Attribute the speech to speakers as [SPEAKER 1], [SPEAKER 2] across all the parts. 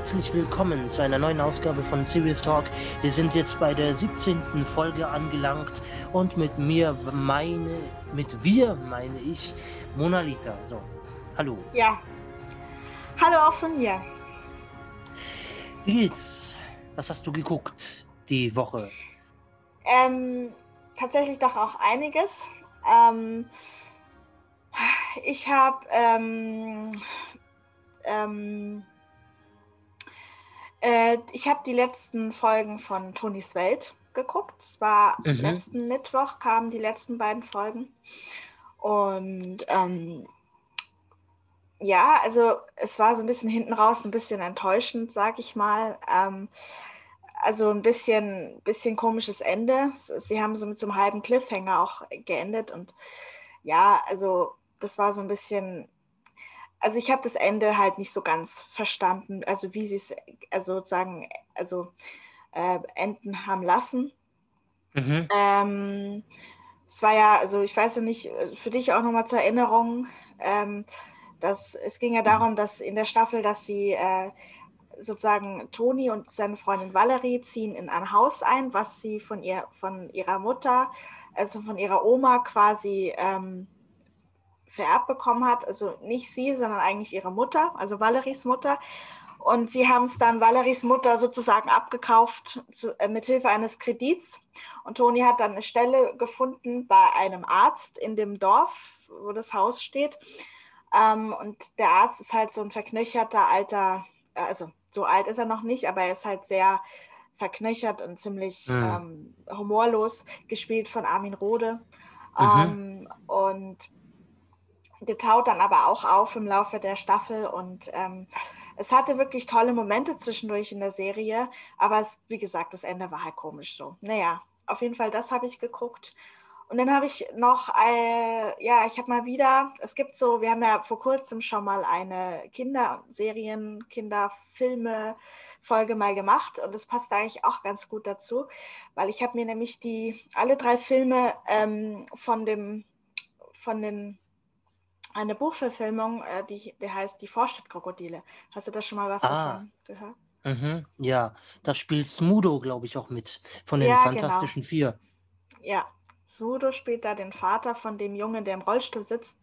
[SPEAKER 1] herzlich willkommen zu einer neuen Ausgabe von Serious Talk. Wir sind jetzt bei der 17. Folge angelangt und mit mir meine, mit wir meine ich Monalita. So, hallo.
[SPEAKER 2] Ja. Hallo auch von mir.
[SPEAKER 1] Wie geht's? Was hast du geguckt die Woche?
[SPEAKER 2] Ähm, tatsächlich doch auch einiges. Ähm, ich habe ähm, ähm, äh, ich habe die letzten Folgen von Tonis Welt geguckt. Es war mhm. letzten Mittwoch kamen die letzten beiden Folgen. Und ähm, ja, also es war so ein bisschen hinten raus, ein bisschen enttäuschend, sag ich mal. Ähm, also ein bisschen, bisschen komisches Ende. Sie haben so mit so einem halben Cliffhanger auch geendet. Und ja, also das war so ein bisschen also ich habe das Ende halt nicht so ganz verstanden, also wie sie es also sozusagen also äh, enden haben lassen. Mhm. Ähm, es war ja, also ich weiß ja nicht, äh, für dich auch nochmal zur Erinnerung, ähm, dass es ging ja darum, dass in der Staffel, dass sie äh, sozusagen Toni und seine Freundin Valerie ziehen in ein Haus ein, was sie von ihr, von ihrer Mutter, also von ihrer Oma quasi ähm, vererbt bekommen hat. Also nicht sie, sondern eigentlich ihre Mutter, also Valeries Mutter. Und sie haben es dann Valeries Mutter sozusagen abgekauft äh, mit Hilfe eines Kredits. Und Toni hat dann eine Stelle gefunden bei einem Arzt in dem Dorf, wo das Haus steht. Ähm, und der Arzt ist halt so ein verknöcherter alter, äh, also so alt ist er noch nicht, aber er ist halt sehr verknöchert und ziemlich mhm. ähm, humorlos, gespielt von Armin Rohde. Mhm. Ähm, und der taut dann aber auch auf im Laufe der Staffel und ähm, es hatte wirklich tolle Momente zwischendurch in der Serie, aber es, wie gesagt, das Ende war halt komisch so. Naja, auf jeden Fall, das habe ich geguckt. Und dann habe ich noch, äh, ja, ich habe mal wieder, es gibt so, wir haben ja vor kurzem schon mal eine Kinderserien, Kinderfilme, Folge mal gemacht und das passt eigentlich auch ganz gut dazu, weil ich habe mir nämlich die alle drei Filme ähm, von dem von den eine Buchverfilmung, äh, die, die heißt Die Vorstadtkrokodile. Hast du da schon mal was ah. davon gehört?
[SPEAKER 1] Mhm, ja, da spielt Smudo, glaube ich, auch mit von den ja, genau. Fantastischen genau. Vier.
[SPEAKER 2] Ja, Smudo spielt da den Vater von dem Jungen, der im Rollstuhl sitzt.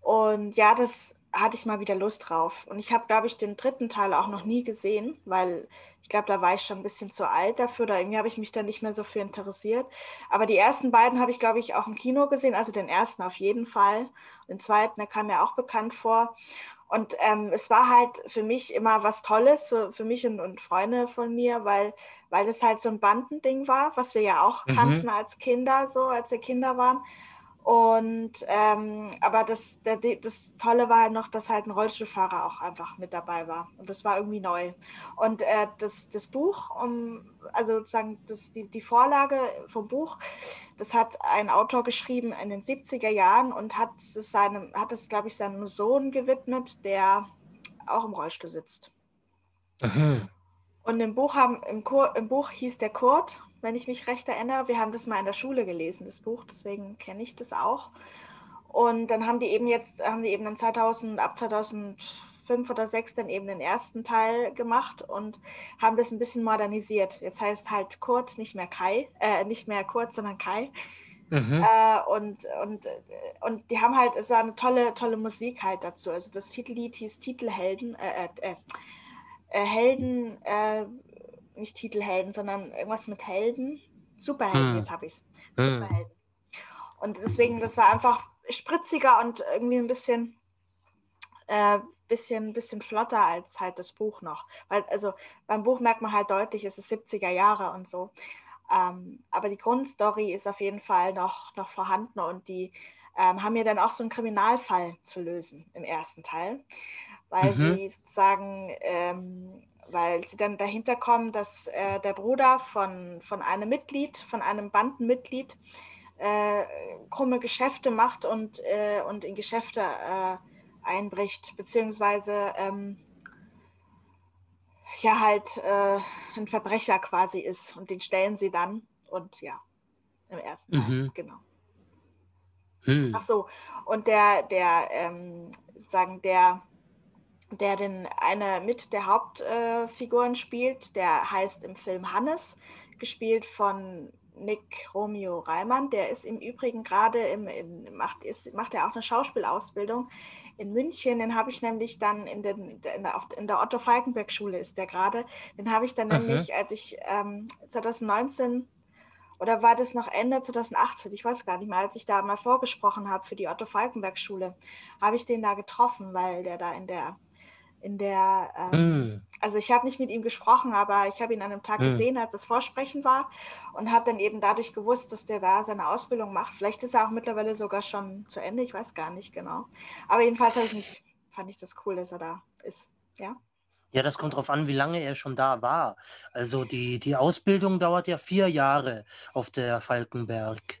[SPEAKER 2] Und ja, das hatte ich mal wieder Lust drauf. Und ich habe, glaube ich, den dritten Teil auch noch nie gesehen, weil ich glaube, da war ich schon ein bisschen zu alt dafür. Da irgendwie habe ich mich da nicht mehr so für interessiert. Aber die ersten beiden habe ich, glaube ich, auch im Kino gesehen. Also den ersten auf jeden Fall. Den zweiten, der kam mir auch bekannt vor. Und ähm, es war halt für mich immer was Tolles, so für mich und, und, Freunde von mir, weil, weil das halt so ein Bandending war, was wir ja auch mhm. kannten als Kinder, so als wir Kinder waren. Und ähm, aber das, der, das Tolle war halt noch, dass halt ein Rollstuhlfahrer auch einfach mit dabei war. Und das war irgendwie neu. Und äh, das, das Buch, um, also sozusagen das, die, die Vorlage vom Buch, das hat ein Autor geschrieben in den 70er Jahren und hat es seinem, hat es, glaube ich, seinem Sohn gewidmet, der auch im Rollstuhl sitzt. Aha. Und im Buch haben, im, Kur, im Buch hieß der Kurt wenn ich mich recht erinnere. Wir haben das mal in der Schule gelesen, das Buch, deswegen kenne ich das auch. Und dann haben die eben jetzt, haben die eben dann 2000, ab 2005 oder 6 dann eben den ersten Teil gemacht und haben das ein bisschen modernisiert. Jetzt heißt halt Kurt, nicht mehr Kai, äh, nicht mehr Kurt, sondern Kai. Mhm. Äh, und, und, und die haben halt, es war eine tolle, tolle Musik halt dazu. Also das Titellied hieß Titelhelden, äh, äh, äh Helden, äh, nicht Titelhelden, sondern irgendwas mit Helden. Superhelden, hm. jetzt habe ich es. Hm. Superhelden. Und deswegen, das war einfach spritziger und irgendwie ein bisschen, äh, bisschen, bisschen flotter als halt das Buch noch. Weil, also beim Buch merkt man halt deutlich, es ist 70er Jahre und so. Ähm, aber die Grundstory ist auf jeden Fall noch, noch vorhanden und die ähm, haben ja dann auch so einen Kriminalfall zu lösen im ersten Teil, weil mhm. sie sozusagen ähm, weil sie dann dahinter kommen, dass äh, der Bruder von, von einem Mitglied, von einem Bandenmitglied, äh, krumme Geschäfte macht und, äh, und in Geschäfte äh, einbricht, beziehungsweise ähm, ja halt äh, ein Verbrecher quasi ist und den stellen sie dann und ja, im ersten Teil, mhm. genau. Hm. Ach so, und der, der, ähm, sagen, der der den eine mit der Hauptfiguren äh, spielt. Der heißt im Film Hannes, gespielt von Nick Romeo Reimann. Der ist im Übrigen gerade im, in, macht, ist, macht er auch eine Schauspielausbildung in München. Den habe ich nämlich dann in, den, in der, in der Otto Falkenberg Schule ist der gerade. Den habe ich dann mhm. nämlich, als ich ähm, 2019 oder war das noch Ende 2018, ich weiß gar nicht mehr, als ich da mal vorgesprochen habe für die Otto Falkenberg Schule, habe ich den da getroffen, weil der da in der in der, ähm, mm. also ich habe nicht mit ihm gesprochen, aber ich habe ihn an einem Tag mm. gesehen, als das Vorsprechen war und habe dann eben dadurch gewusst, dass der da seine Ausbildung macht. Vielleicht ist er auch mittlerweile sogar schon zu Ende, ich weiß gar nicht genau. Aber jedenfalls ich mich, fand ich das cool, dass er da ist. Ja.
[SPEAKER 1] Ja, das kommt darauf an, wie lange er schon da war. Also die, die Ausbildung dauert ja vier Jahre auf der Falkenberg.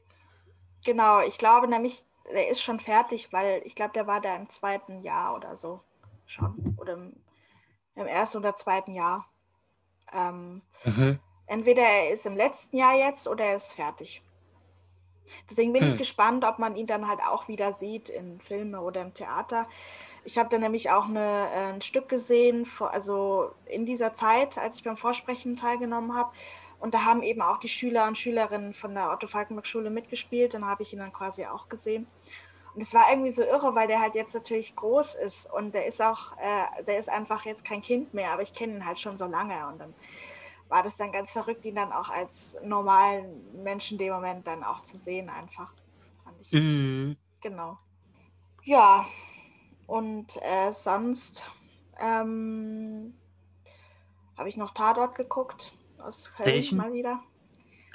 [SPEAKER 2] Genau, ich glaube nämlich, der ist schon fertig, weil ich glaube, der war da im zweiten Jahr oder so schon oder im, im ersten oder zweiten Jahr. Ähm, mhm. Entweder er ist im letzten Jahr jetzt oder er ist fertig. Deswegen bin hm. ich gespannt, ob man ihn dann halt auch wieder sieht in Filme oder im Theater. Ich habe dann nämlich auch eine, äh, ein Stück gesehen, also in dieser Zeit, als ich beim Vorsprechen teilgenommen habe. Und da haben eben auch die Schüler und Schülerinnen von der Otto Falkenberg Schule mitgespielt. Dann habe ich ihn dann quasi auch gesehen. Und es war irgendwie so irre, weil der halt jetzt natürlich groß ist und der ist auch, äh, der ist einfach jetzt kein Kind mehr, aber ich kenne ihn halt schon so lange und dann war das dann ganz verrückt, ihn dann auch als normalen Menschen in dem Moment dann auch zu sehen, einfach. Fand ich. Mhm. Genau. Ja, und äh, sonst ähm, habe ich noch Tatort geguckt aus Köln Welchen? mal wieder.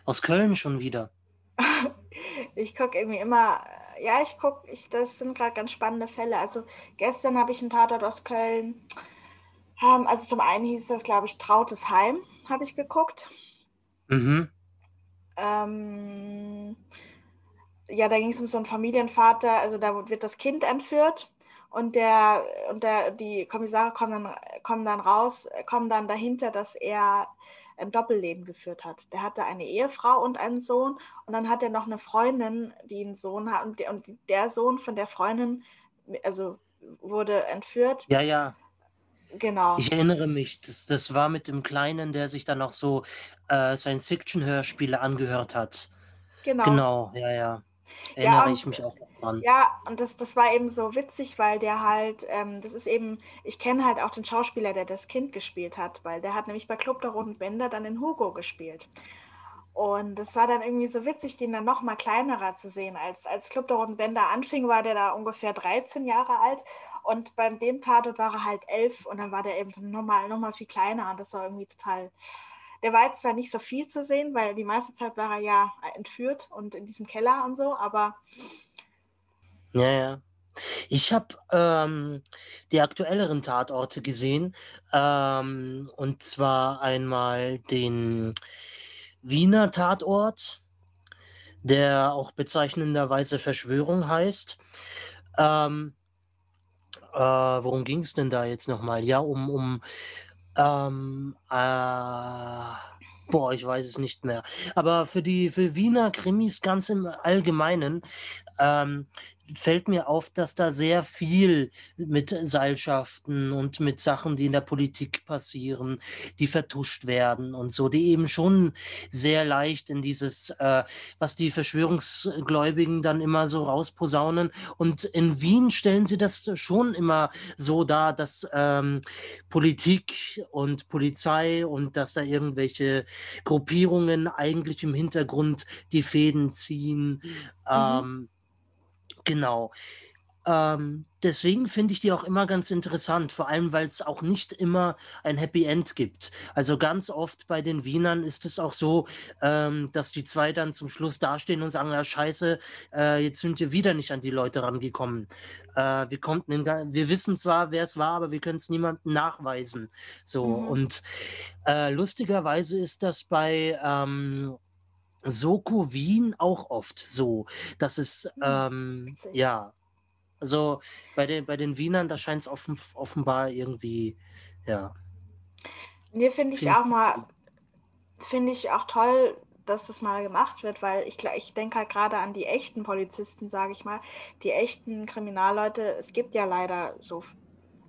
[SPEAKER 1] Aus Köln schon wieder.
[SPEAKER 2] ich gucke irgendwie immer ja, ich gucke, ich, das sind gerade ganz spannende Fälle. Also gestern habe ich einen Tatort aus Köln. Ähm, also zum einen hieß das, glaube ich, Trautes Heim, habe ich geguckt. Mhm. Ähm, ja, da ging es um so einen Familienvater, also da wird das Kind entführt und der und der, die Kommissare kommen dann, kommen dann raus, kommen dann dahinter, dass er ein Doppelleben geführt hat. Der hatte eine Ehefrau und einen Sohn und dann hat er noch eine Freundin, die einen Sohn hat und der, und der Sohn von der Freundin, also wurde entführt.
[SPEAKER 1] Ja, ja.
[SPEAKER 2] Genau.
[SPEAKER 1] Ich erinnere mich, das, das war mit dem Kleinen, der sich dann auch so äh, Science-Fiction-Hörspiele angehört hat. Genau. Genau, ja, ja. Erinnere ja, ich mich auch
[SPEAKER 2] dran. Ja, und das, das war eben so witzig, weil der halt, ähm, das ist eben, ich kenne halt auch den Schauspieler, der das Kind gespielt hat, weil der hat nämlich bei Club der Roten Bänder dann in Hugo gespielt. Und das war dann irgendwie so witzig, den dann noch mal kleinerer zu sehen. Als, als Club der Roten Bänder anfing, war der da ungefähr 13 Jahre alt. Und beim dem Tatort war er halt elf und dann war der eben nochmal noch mal viel kleiner. Und das war irgendwie total. Der war jetzt zwar nicht so viel zu sehen, weil die meiste Zeit war er ja entführt und in diesem Keller und so, aber
[SPEAKER 1] ja, ja. Ich habe ähm, die aktuelleren Tatorte gesehen. Ähm, und zwar einmal den Wiener Tatort, der auch bezeichnenderweise Verschwörung heißt. Ähm, äh, worum ging es denn da jetzt nochmal? Ja, um, um ähm, äh, Boah, ich weiß es nicht mehr. Aber für die für Wiener Krimis ganz im Allgemeinen ähm, fällt mir auf, dass da sehr viel mit Seilschaften und mit Sachen, die in der Politik passieren, die vertuscht werden und so, die eben schon sehr leicht in dieses, äh, was die Verschwörungsgläubigen dann immer so rausposaunen. Und in Wien stellen sie das schon immer so dar, dass ähm, Politik und Polizei und dass da irgendwelche Gruppierungen eigentlich im Hintergrund die Fäden ziehen. Mhm. Ähm, Genau. Ähm, deswegen finde ich die auch immer ganz interessant, vor allem weil es auch nicht immer ein Happy End gibt. Also ganz oft bei den Wienern ist es auch so, ähm, dass die zwei dann zum Schluss dastehen und sagen, ja scheiße, äh, jetzt sind wir wieder nicht an die Leute rangekommen. Äh, wir, konnten in, wir wissen zwar, wer es war, aber wir können es niemandem nachweisen. So, mhm. und äh, lustigerweise ist das bei ähm, Soko Wien auch oft so, dass es, hm, ähm, ja, also bei den, bei den Wienern, da scheint es offen, offenbar irgendwie, ja.
[SPEAKER 2] Nee, finde ich auch mal, finde ich auch toll, dass das mal gemacht wird, weil ich, ich denke halt gerade an die echten Polizisten, sage ich mal, die echten Kriminalleute. Es gibt ja leider so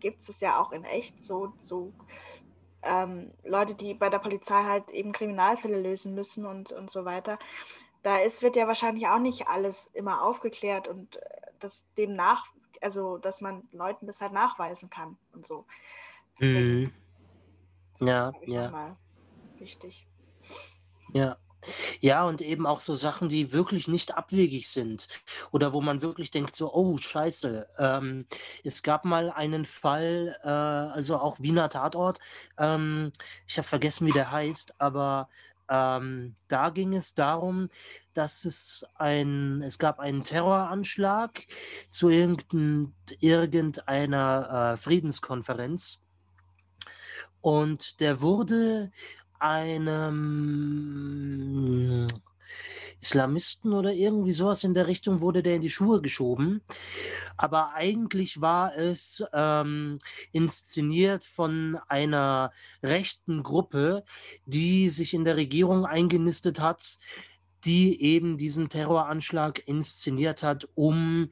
[SPEAKER 2] gibt es ja auch in echt, so, so ähm, Leute, die bei der Polizei halt eben Kriminalfälle lösen müssen und, und so weiter. Da ist, wird ja wahrscheinlich auch nicht alles immer aufgeklärt und äh, das dem nach, also dass man Leuten das halt nachweisen kann und so.
[SPEAKER 1] Deswegen, mhm. Ja, ja.
[SPEAKER 2] Wichtig.
[SPEAKER 1] Ja. Ja, und eben auch so Sachen, die wirklich nicht abwegig sind oder wo man wirklich denkt, so, oh, scheiße. Ähm, es gab mal einen Fall, äh, also auch Wiener Tatort, ähm, ich habe vergessen, wie der heißt, aber ähm, da ging es darum, dass es ein, es gab einen Terroranschlag zu irgendein, irgendeiner äh, Friedenskonferenz. Und der wurde einem Islamisten oder irgendwie sowas in der Richtung wurde der in die Schuhe geschoben. Aber eigentlich war es ähm, inszeniert von einer rechten Gruppe, die sich in der Regierung eingenistet hat, die eben diesen Terroranschlag inszeniert hat, um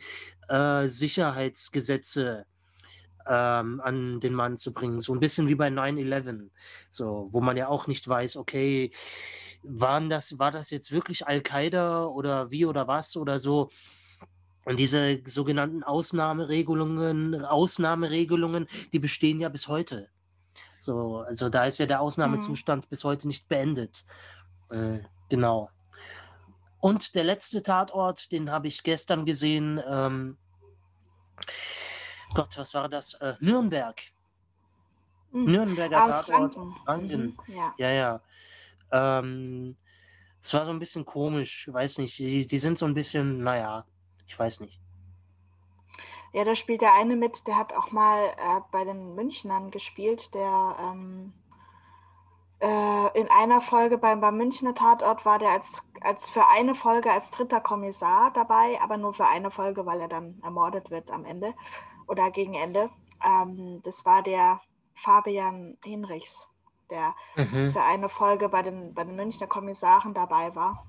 [SPEAKER 1] äh, Sicherheitsgesetze ähm, an den Mann zu bringen. So ein bisschen wie bei 9-11, so, wo man ja auch nicht weiß, okay, waren das, war das jetzt wirklich Al-Qaida oder wie oder was oder so. Und diese sogenannten Ausnahmeregelungen, Ausnahmeregelungen, die bestehen ja bis heute. So, also da ist ja der Ausnahmezustand mhm. bis heute nicht beendet. Äh, genau. Und der letzte Tatort, den habe ich gestern gesehen. Ähm, Gott, was war das? Äh, Nürnberg. Mhm. Nürnberger Aus Tatort. Franken. Franken. Mhm. Ja, ja. ja. Ähm, es war so ein bisschen komisch, weiß nicht. Die, die sind so ein bisschen, naja, ich weiß nicht.
[SPEAKER 2] Ja, da spielt der eine mit, der hat auch mal äh, bei den Münchnern gespielt, der ähm, äh, in einer Folge beim, beim Münchner Tatort war der als, als für eine Folge als dritter Kommissar dabei, aber nur für eine Folge, weil er dann ermordet wird am Ende oder gegen Ende. Ähm, das war der Fabian Hinrichs, der mhm. für eine Folge bei den, bei den Münchner Kommissaren dabei war.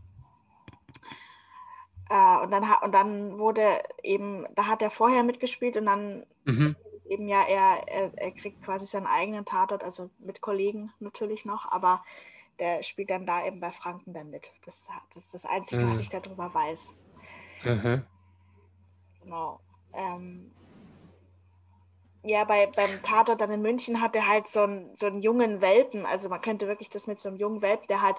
[SPEAKER 2] Äh, und, dann, und dann wurde eben, da hat er vorher mitgespielt und dann mhm. ist es eben ja, er, er, er kriegt quasi seinen eigenen Tatort, also mit Kollegen natürlich noch, aber der spielt dann da eben bei Franken dann mit. Das, das ist das Einzige, mhm. was ich darüber weiß. Mhm. Genau. Ähm, ja, bei, beim Tatort dann in München hat er halt so einen, so einen jungen Welpen, also man könnte wirklich das mit so einem jungen Welpen, der halt,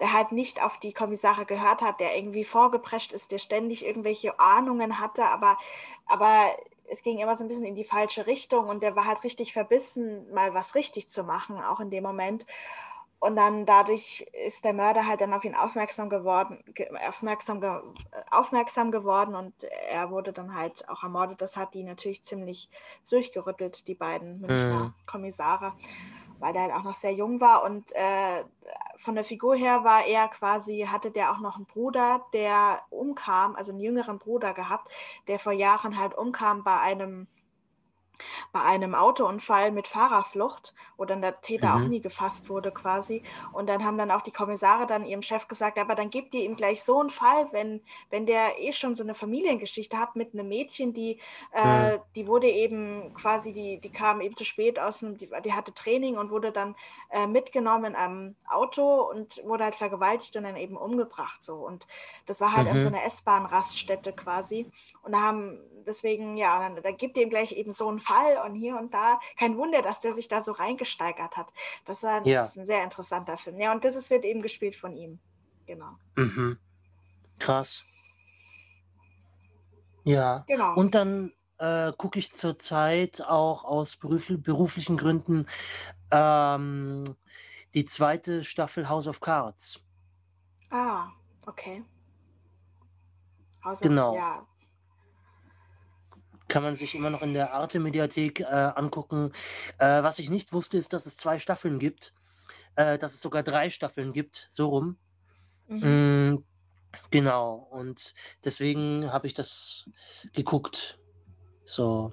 [SPEAKER 2] der halt nicht auf die Kommissare gehört hat, der irgendwie vorgeprescht ist, der ständig irgendwelche Ahnungen hatte, aber, aber es ging immer so ein bisschen in die falsche Richtung und der war halt richtig verbissen, mal was richtig zu machen, auch in dem Moment. Und dann dadurch ist der Mörder halt dann auf ihn aufmerksam geworden, aufmerksam, aufmerksam geworden und er wurde dann halt auch ermordet. Das hat die natürlich ziemlich durchgerüttelt, die beiden Münchner mhm. Kommissare, weil der halt auch noch sehr jung war. Und äh, von der Figur her war er quasi, hatte der auch noch einen Bruder, der umkam, also einen jüngeren Bruder gehabt, der vor Jahren halt umkam bei einem bei einem Autounfall mit Fahrerflucht, wo dann der Täter mhm. auch nie gefasst wurde quasi. Und dann haben dann auch die Kommissare dann ihrem Chef gesagt, aber dann gebt ihr ihm gleich so einen Fall, wenn, wenn der eh schon so eine Familiengeschichte hat mit einem Mädchen, die, äh, die wurde eben quasi, die, die kam eben zu spät aus dem, die, die hatte Training und wurde dann äh, mitgenommen am Auto und wurde halt vergewaltigt und dann eben umgebracht. So. Und das war halt mhm. an so einer S-Bahn-Raststätte quasi. Und da haben deswegen, ja, dann, dann gibt ihm gleich eben so einen Fall und hier und da. Kein Wunder, dass der sich da so reingesteigert hat. Das, war, ja. ist ein sehr interessanter Film. Ja, und das ist, wird eben gespielt von ihm. Genau.
[SPEAKER 1] Mhm. Krass. Ja. Genau. Und dann äh, gucke ich zurzeit auch aus beruf beruflichen Gründen ähm, die zweite Staffel House of Cards.
[SPEAKER 2] Ah, okay.
[SPEAKER 1] House genau. Of, ja, kann man sich immer noch in der Arte-Mediathek äh, angucken. Äh, was ich nicht wusste, ist, dass es zwei Staffeln gibt. Äh, dass es sogar drei Staffeln gibt, so rum. Mhm. Mm, genau, und deswegen habe ich das geguckt. So.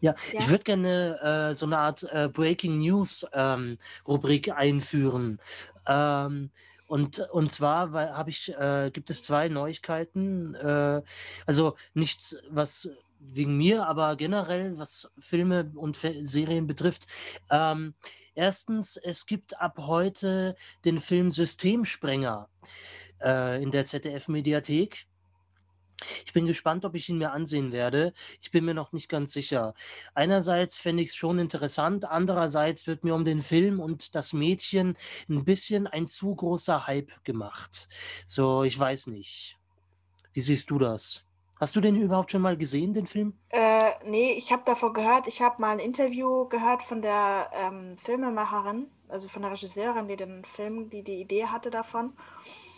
[SPEAKER 1] Ja, ja. ich würde gerne äh, so eine Art äh, Breaking News ähm, Rubrik einführen. Ähm, und, und zwar habe ich, äh, gibt es zwei Neuigkeiten. Äh, also nichts, was wegen mir, aber generell, was Filme und Serien betrifft. Ähm, erstens, es gibt ab heute den Film Systemsprenger äh, in der ZDF-Mediathek. Ich bin gespannt, ob ich ihn mir ansehen werde. Ich bin mir noch nicht ganz sicher. Einerseits fände ich es schon interessant, andererseits wird mir um den Film und das Mädchen ein bisschen ein zu großer Hype gemacht. So, ich weiß nicht. Wie siehst du das? Hast du den überhaupt schon mal gesehen, den Film?
[SPEAKER 2] Äh, nee, ich habe davon gehört. Ich habe mal ein Interview gehört von der ähm, Filmemacherin, also von der Regisseurin, die den Film, die die Idee hatte davon.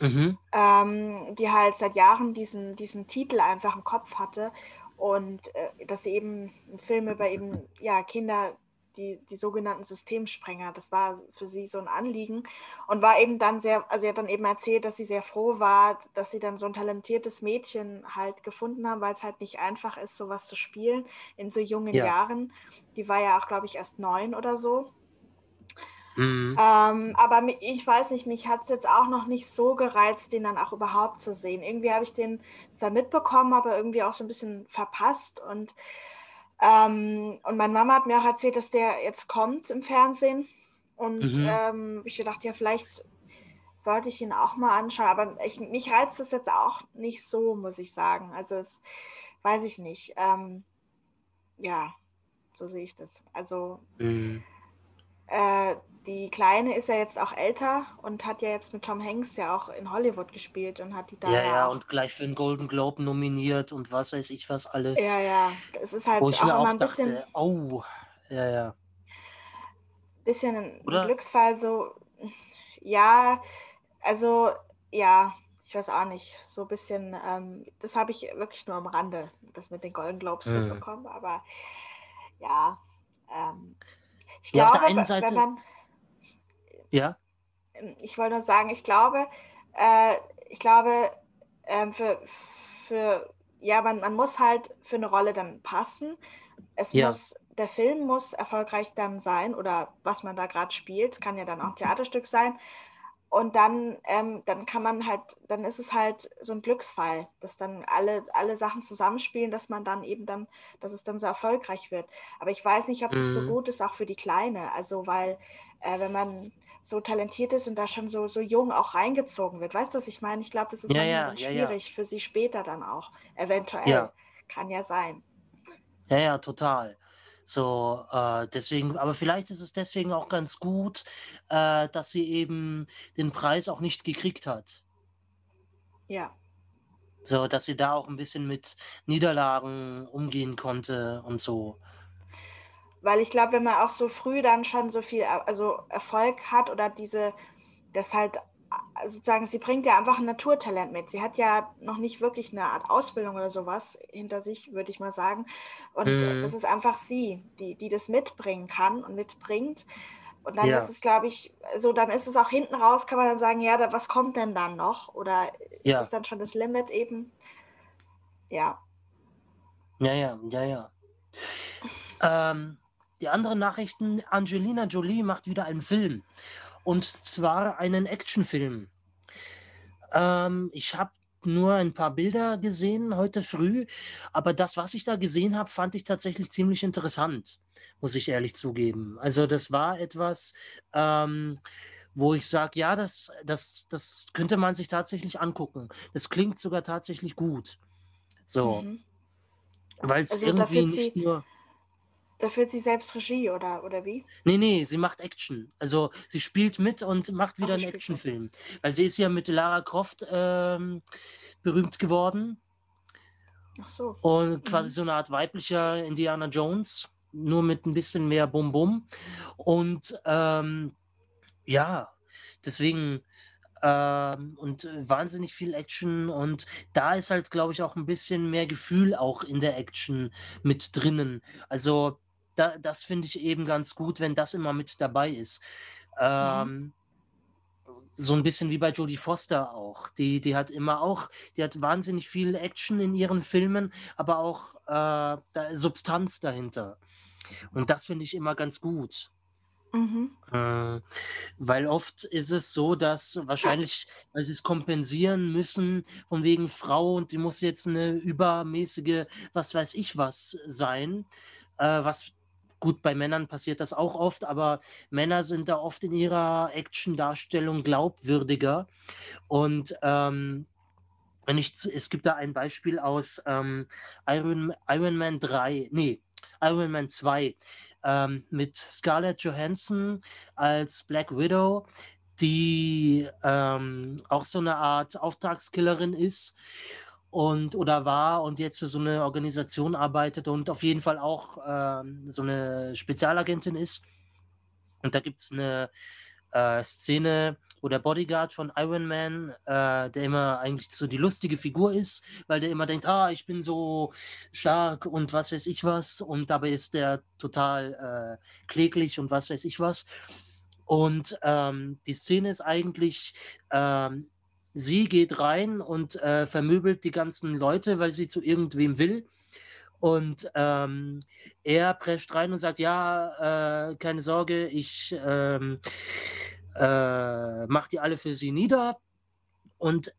[SPEAKER 2] Mhm. Ähm, die halt seit Jahren diesen, diesen Titel einfach im Kopf hatte und äh, dass sie eben ein Film über eben ja, Kinder, die, die sogenannten Systemsprenger, das war für sie so ein Anliegen und war eben dann sehr, also sie hat dann eben erzählt, dass sie sehr froh war, dass sie dann so ein talentiertes Mädchen halt gefunden haben, weil es halt nicht einfach ist, sowas zu spielen in so jungen ja. Jahren. Die war ja auch, glaube ich, erst neun oder so. Mhm. Ähm, aber ich weiß nicht, mich hat es jetzt auch noch nicht so gereizt, den dann auch überhaupt zu sehen. Irgendwie habe ich den zwar mitbekommen, aber irgendwie auch so ein bisschen verpasst. Und, ähm, und meine Mama hat mir auch erzählt, dass der jetzt kommt im Fernsehen. Und mhm. ähm, ich dachte, ja, vielleicht sollte ich ihn auch mal anschauen. Aber ich, mich reizt es jetzt auch nicht so, muss ich sagen. Also es weiß ich nicht. Ähm, ja, so sehe ich das. Also mhm. äh, die Kleine ist ja jetzt auch älter und hat ja jetzt mit Tom Hanks ja auch in Hollywood gespielt und hat die
[SPEAKER 1] da. Ja, ja, und gleich für den Golden Globe nominiert und was weiß ich was alles.
[SPEAKER 2] Ja, ja, das ist halt Wo
[SPEAKER 1] ich auch, mir auch ein dachte, bisschen. Oh, ja, ja.
[SPEAKER 2] Bisschen ein Oder? Glücksfall, so. Ja, also, ja, ich weiß auch nicht, so ein bisschen, ähm, das habe ich wirklich nur am Rande, das mit den Golden Globes mhm. mitbekommen, aber ja, ähm, ich ja, glaube, auf der einen Seite, wenn man,
[SPEAKER 1] ja.
[SPEAKER 2] Ähm, ich wollte nur sagen, ich glaube, äh, ich glaube, äh, für, für, ja, man, man muss halt für eine Rolle dann passen. Es ja. muss, der Film muss erfolgreich dann sein oder was man da gerade spielt, kann ja dann auch Theaterstück sein. Und dann, ähm, dann kann man halt, dann ist es halt so ein Glücksfall, dass dann alle, alle Sachen zusammenspielen, dass man dann eben dann, dass es dann so erfolgreich wird. Aber ich weiß nicht, ob es so mhm. gut ist, auch für die Kleine. Also, weil äh, wenn man so talentiert ist und da schon so, so jung auch reingezogen wird. Weißt du, was ich meine? Ich glaube, das ist ja, ja, schwierig ja, für sie später dann auch. Eventuell. Kann ja sein.
[SPEAKER 1] Ja, ja, total. So, äh, deswegen, aber vielleicht ist es deswegen auch ganz gut, äh, dass sie eben den Preis auch nicht gekriegt hat.
[SPEAKER 2] Ja.
[SPEAKER 1] So, dass sie da auch ein bisschen mit Niederlagen umgehen konnte und so.
[SPEAKER 2] Weil ich glaube, wenn man auch so früh dann schon so viel also Erfolg hat oder diese, das halt sozusagen, sie bringt ja einfach ein Naturtalent mit. Sie hat ja noch nicht wirklich eine Art Ausbildung oder sowas hinter sich, würde ich mal sagen. Und mhm. das ist einfach sie, die, die das mitbringen kann und mitbringt. Und dann ja. ist es, glaube ich, so, dann ist es auch hinten raus, kann man dann sagen, ja, da, was kommt denn dann noch? Oder ist ja. es dann schon das Limit eben? Ja.
[SPEAKER 1] Ja, ja, ja, ja. ähm, die anderen Nachrichten, Angelina Jolie macht wieder einen Film. Und zwar einen Actionfilm. Ähm, ich habe nur ein paar Bilder gesehen heute früh, aber das, was ich da gesehen habe, fand ich tatsächlich ziemlich interessant, muss ich ehrlich zugeben. Also das war etwas, ähm, wo ich sage, ja, das, das, das könnte man sich tatsächlich angucken. Das klingt sogar tatsächlich gut. So. Mhm. Weil es also irgendwie nicht nur.
[SPEAKER 2] Da führt sie selbst Regie oder, oder wie?
[SPEAKER 1] Nee, nee, sie macht Action. Also sie spielt mit und macht wieder Ach, einen Actionfilm. Weil sie ist ja mit Lara Croft ähm, berühmt geworden.
[SPEAKER 2] Ach so.
[SPEAKER 1] Und quasi mhm. so eine Art weiblicher Indiana Jones, nur mit ein bisschen mehr Bum-Bum. Und ähm, ja, deswegen ähm, und wahnsinnig viel Action und da ist halt, glaube ich, auch ein bisschen mehr Gefühl auch in der Action mit drinnen. Also da, das finde ich eben ganz gut, wenn das immer mit dabei ist. Mhm. Ähm, mhm. So ein bisschen wie bei Jodie Foster auch. Die, die hat immer auch, die hat wahnsinnig viel Action in ihren Filmen, aber auch äh, da Substanz dahinter. Und das finde ich immer ganz gut. Mhm. Äh, weil oft ist es so, dass wahrscheinlich, weil sie es kompensieren müssen, von wegen Frau und die muss jetzt eine übermäßige, was weiß ich was sein, äh, was gut bei Männern passiert das auch oft, aber Männer sind da oft in ihrer Action-Darstellung glaubwürdiger. Und ähm, wenn ich, es gibt da ein Beispiel aus ähm, Iron, Iron Man 3, nee, Iron Man 2 ähm, mit Scarlett Johansson als Black Widow, die ähm, auch so eine Art Auftragskillerin ist und oder war und jetzt für so eine Organisation arbeitet und auf jeden Fall auch ähm, so eine Spezialagentin ist. Und da gibt es eine äh, Szene, wo der Bodyguard von Iron Man, äh, der immer eigentlich so die lustige Figur ist, weil der immer denkt, ah, ich bin so stark und was weiß ich was. Und dabei ist der total äh, kläglich und was weiß ich was. Und ähm, die Szene ist eigentlich, ähm, sie geht rein und äh, vermöbelt die ganzen Leute, weil sie zu irgendwem will. Und ähm, er prescht rein und sagt, ja, äh, keine Sorge, ich ähm, äh, macht die alle für sie nieder. Und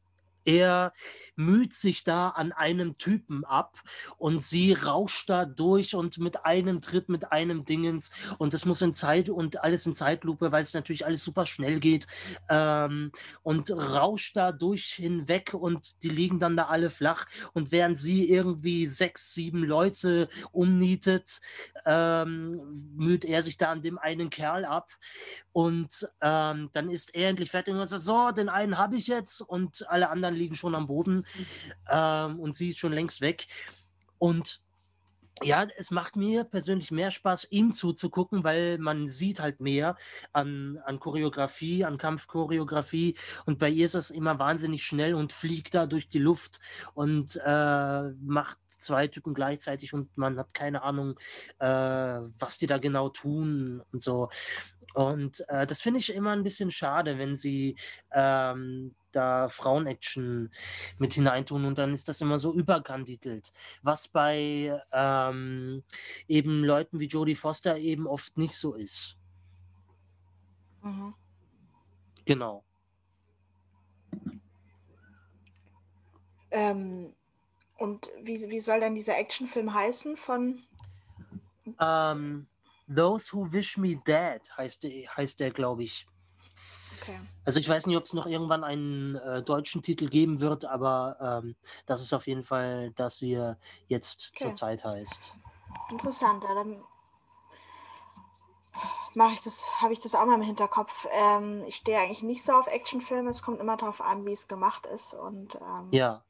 [SPEAKER 1] er müht sich da an einem Typen ab und sie rauscht da durch und mit einem Tritt, mit einem Dingens. Und das muss in Zeit und alles in Zeitlupe, weil es natürlich alles super schnell geht ähm, und rauscht da durch hinweg und die liegen dann da alle flach. Und während sie irgendwie sechs, sieben Leute umnietet, ähm, müht er sich da an dem einen Kerl ab. Und ähm, dann ist er endlich fertig und sagt, so, den einen habe ich jetzt. Und alle anderen liegen schon am Boden ähm, und sie ist schon längst weg. Und ja, es macht mir persönlich mehr Spaß, ihm zuzugucken, weil man sieht halt mehr an, an Choreografie, an Kampfchoreografie. Und bei ihr ist das immer wahnsinnig schnell und fliegt da durch die Luft und äh, macht zwei Typen gleichzeitig und man hat keine Ahnung, äh, was die da genau tun und so. Und äh, das finde ich immer ein bisschen schade, wenn sie ähm, da Frauen-Action mit hineintun und dann ist das immer so überkandidelt. Was bei ähm, eben Leuten wie Jodie Foster eben oft nicht so ist. Mhm. Genau.
[SPEAKER 2] Ähm, und wie, wie soll dann dieser Actionfilm heißen von?
[SPEAKER 1] Ähm, Those Who Wish Me Dead heißt heißt der glaube ich. Okay. Also ich weiß nicht, ob es noch irgendwann einen äh, deutschen Titel geben wird, aber ähm, das ist auf jeden Fall das, wie er jetzt okay. zurzeit heißt.
[SPEAKER 2] Interessant, ja, dann mache ich das, habe ich das auch mal im Hinterkopf. Ähm, ich stehe eigentlich nicht so auf Actionfilme, es kommt immer darauf an, wie es gemacht ist. Und ähm,
[SPEAKER 1] ja.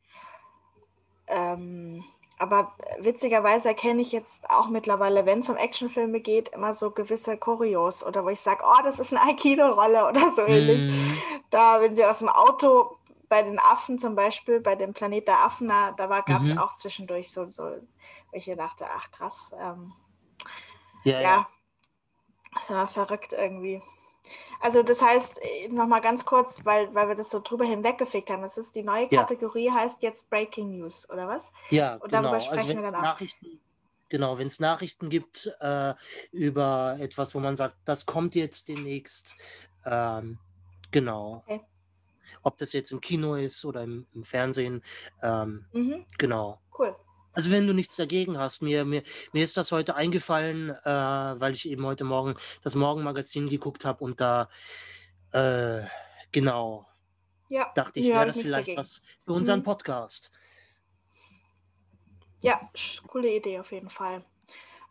[SPEAKER 2] Ähm, aber witzigerweise erkenne ich jetzt auch mittlerweile, wenn es um Actionfilme geht, immer so gewisse Choreos oder wo ich sage, oh, das ist eine Aikido-Rolle oder so ähnlich. Mm. Da, wenn sie aus dem Auto bei den Affen zum Beispiel, bei dem Planet der Affen, da, da gab es mhm. auch zwischendurch so, so, wo ich dachte, ach krass. Ähm, ja, ja, ja. Das ist immer verrückt irgendwie. Also das heißt, äh, nochmal ganz kurz, weil, weil wir das so drüber hinweggefegt haben, das ist die neue Kategorie, ja. heißt jetzt Breaking News, oder was?
[SPEAKER 1] Ja, Und darüber genau. Also sprechen also wir dann Nachrichten, Genau, wenn es Nachrichten gibt äh, über etwas, wo man sagt, das kommt jetzt demnächst, ähm, genau. Okay. Ob das jetzt im Kino ist oder im, im Fernsehen, ähm, mhm. genau.
[SPEAKER 2] Cool.
[SPEAKER 1] Also wenn du nichts dagegen hast, mir, mir, mir ist das heute eingefallen, äh, weil ich eben heute Morgen das Morgenmagazin geguckt habe und da äh, genau
[SPEAKER 2] ja,
[SPEAKER 1] dachte ich, wäre das vielleicht dagegen. was für unseren mhm. Podcast.
[SPEAKER 2] Ja, coole Idee auf jeden Fall.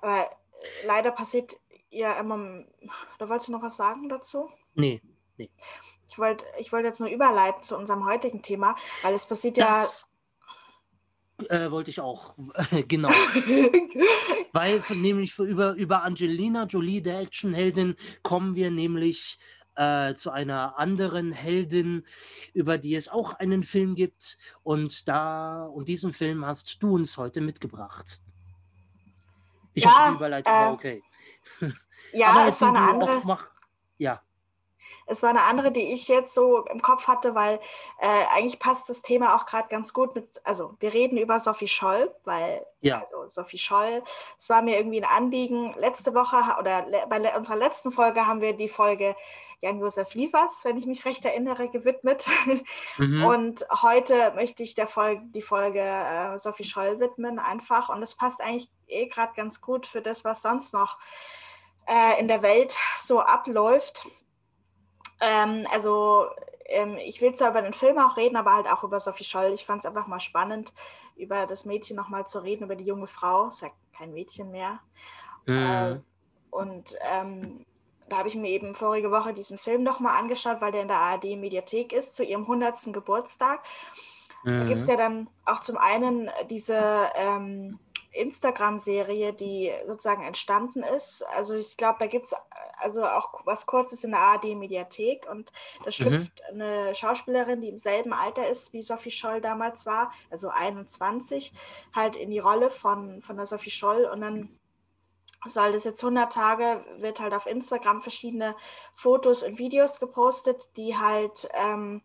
[SPEAKER 2] Aber äh, leider passiert ja immer. Da wolltest du noch was sagen dazu?
[SPEAKER 1] Nee, nee.
[SPEAKER 2] Ich wollte ich wollt jetzt nur überleiten zu unserem heutigen Thema, weil es passiert das, ja
[SPEAKER 1] äh, wollte ich auch, genau. Weil nämlich über, über Angelina Jolie, der Actionheldin, kommen wir nämlich äh, zu einer anderen Heldin, über die es auch einen Film gibt. Und da, und diesen Film hast du uns heute mitgebracht. Ich ja, hoffe, die Überleitung äh, war okay.
[SPEAKER 2] Ja, Aber es war eine andere.
[SPEAKER 1] Mach, ja.
[SPEAKER 2] Es war eine andere, die ich jetzt so im Kopf hatte, weil äh, eigentlich passt das Thema auch gerade ganz gut mit, also wir reden über Sophie Scholl, weil
[SPEAKER 1] ja.
[SPEAKER 2] also Sophie Scholl, es war mir irgendwie ein Anliegen. Letzte Woche oder bei unserer letzten Folge haben wir die Folge Jan-Josef Liefers, wenn ich mich recht erinnere, gewidmet. Mhm. Und heute möchte ich der Folge, die Folge äh, Sophie Scholl widmen, einfach. Und es passt eigentlich eh gerade ganz gut für das, was sonst noch äh, in der Welt so abläuft. Ähm, also ähm, ich will zwar über den Film auch reden, aber halt auch über Sophie Scholl. Ich fand es einfach mal spannend, über das Mädchen nochmal zu reden, über die junge Frau. Ist ja kein Mädchen mehr. Mhm. Äh, und ähm, da habe ich mir eben vorige Woche diesen Film nochmal angeschaut, weil der in der ARD-Mediathek ist, zu ihrem 100. Geburtstag. Mhm. Da gibt es ja dann auch zum einen diese ähm, Instagram-Serie, die sozusagen entstanden ist. Also ich glaube, da gibt es also auch was Kurzes in der ARD-Mediathek und da mhm. schlüpft mhm. eine Schauspielerin, die im selben Alter ist, wie Sophie Scholl damals war, also 21, halt in die Rolle von, von der Sophie Scholl und dann soll das jetzt 100 Tage, wird halt auf Instagram verschiedene Fotos und Videos gepostet, die halt ähm,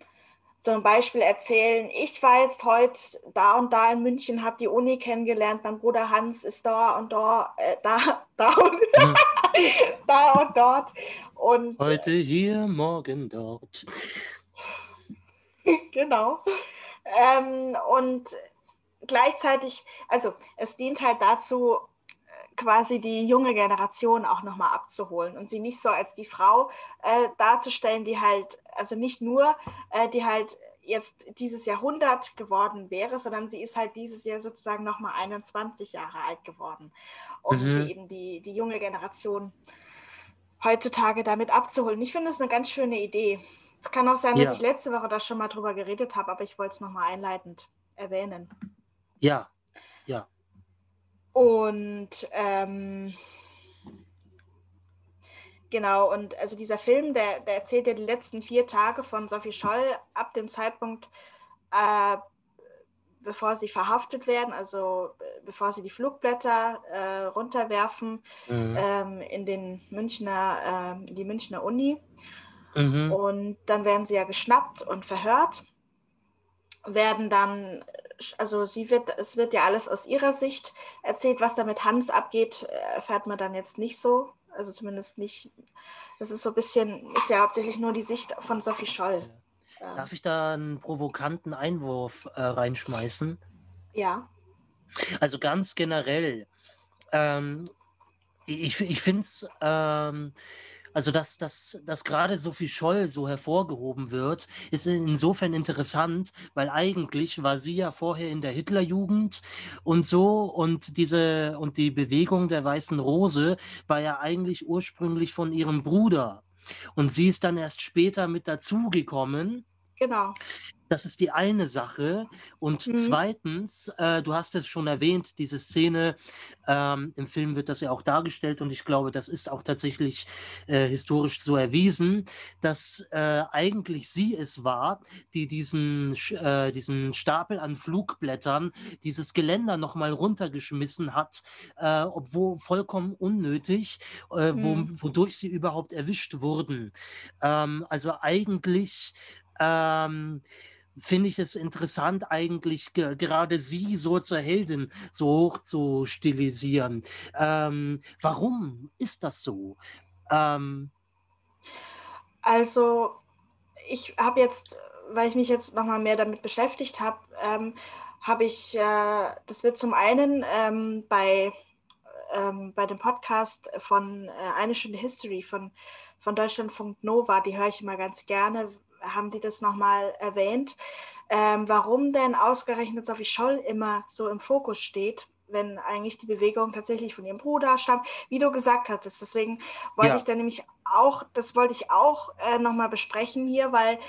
[SPEAKER 2] so ein Beispiel erzählen, ich war jetzt heute da und da in München, habe die Uni kennengelernt, mein Bruder Hans ist da und da, äh, da, da und, ja. da und dort. Und,
[SPEAKER 1] heute hier, morgen dort.
[SPEAKER 2] genau. Ähm, und gleichzeitig, also es dient halt dazu, quasi die junge Generation auch nochmal abzuholen und sie nicht so als die Frau äh, darzustellen, die halt, also nicht nur, äh, die halt jetzt dieses Jahrhundert geworden wäre, sondern sie ist halt dieses Jahr sozusagen nochmal 21 Jahre alt geworden, um mhm. eben die, die junge Generation heutzutage damit abzuholen. Ich finde es eine ganz schöne Idee. Es kann auch sein, dass ich letzte Woche da schon mal drüber geredet habe, aber ich wollte es nochmal einleitend erwähnen.
[SPEAKER 1] Ja, ja.
[SPEAKER 2] Und ähm, genau, und also dieser Film, der, der erzählt ja die letzten vier Tage von Sophie Scholl ab dem Zeitpunkt, äh, bevor sie verhaftet werden, also bevor sie die Flugblätter äh, runterwerfen mhm. ähm, in den Münchner, äh, die Münchner Uni. Mhm. Und dann werden sie ja geschnappt und verhört, werden dann also sie wird, es wird ja alles aus ihrer Sicht erzählt, was da mit Hans abgeht, äh, erfährt man dann jetzt nicht so. Also zumindest nicht. Das ist so ein bisschen, ist ja hauptsächlich nur die Sicht von Sophie Scholl.
[SPEAKER 1] Ähm. Darf ich da einen provokanten Einwurf äh, reinschmeißen?
[SPEAKER 2] Ja.
[SPEAKER 1] Also ganz generell. Ähm, ich ich finde es ähm, also, dass, dass, dass gerade Sophie Scholl so hervorgehoben wird, ist insofern interessant, weil eigentlich war sie ja vorher in der Hitlerjugend und so und diese und die Bewegung der Weißen Rose war ja eigentlich ursprünglich von ihrem Bruder. Und sie ist dann erst später mit dazugekommen.
[SPEAKER 2] Genau.
[SPEAKER 1] Das ist die eine Sache. Und mhm. zweitens, äh, du hast es schon erwähnt, diese Szene, ähm, im Film wird das ja auch dargestellt und ich glaube, das ist auch tatsächlich äh, historisch so erwiesen, dass äh, eigentlich sie es war, die diesen, äh, diesen Stapel an Flugblättern, dieses Geländer nochmal runtergeschmissen hat, äh, obwohl vollkommen unnötig, äh, wo, mhm. wodurch sie überhaupt erwischt wurden. Ähm, also eigentlich ähm, finde ich es interessant, eigentlich ge gerade sie so zur Heldin so hoch zu stilisieren. Ähm, warum ist das so? Ähm,
[SPEAKER 2] also, ich habe jetzt, weil ich mich jetzt nochmal mehr damit beschäftigt habe, ähm, habe ich, äh, das wird zum einen ähm, bei, ähm, bei dem Podcast von äh, Eine Stunde History von, von Deutschlandfunk Nova, die höre ich immer ganz gerne, haben die das nochmal erwähnt, ähm, warum denn ausgerechnet Sophie Scholl immer so im Fokus steht, wenn eigentlich die Bewegung tatsächlich von ihrem Bruder stammt, wie du gesagt hattest. Deswegen wollte ja. ich da nämlich auch, das wollte ich auch äh, nochmal besprechen hier, weil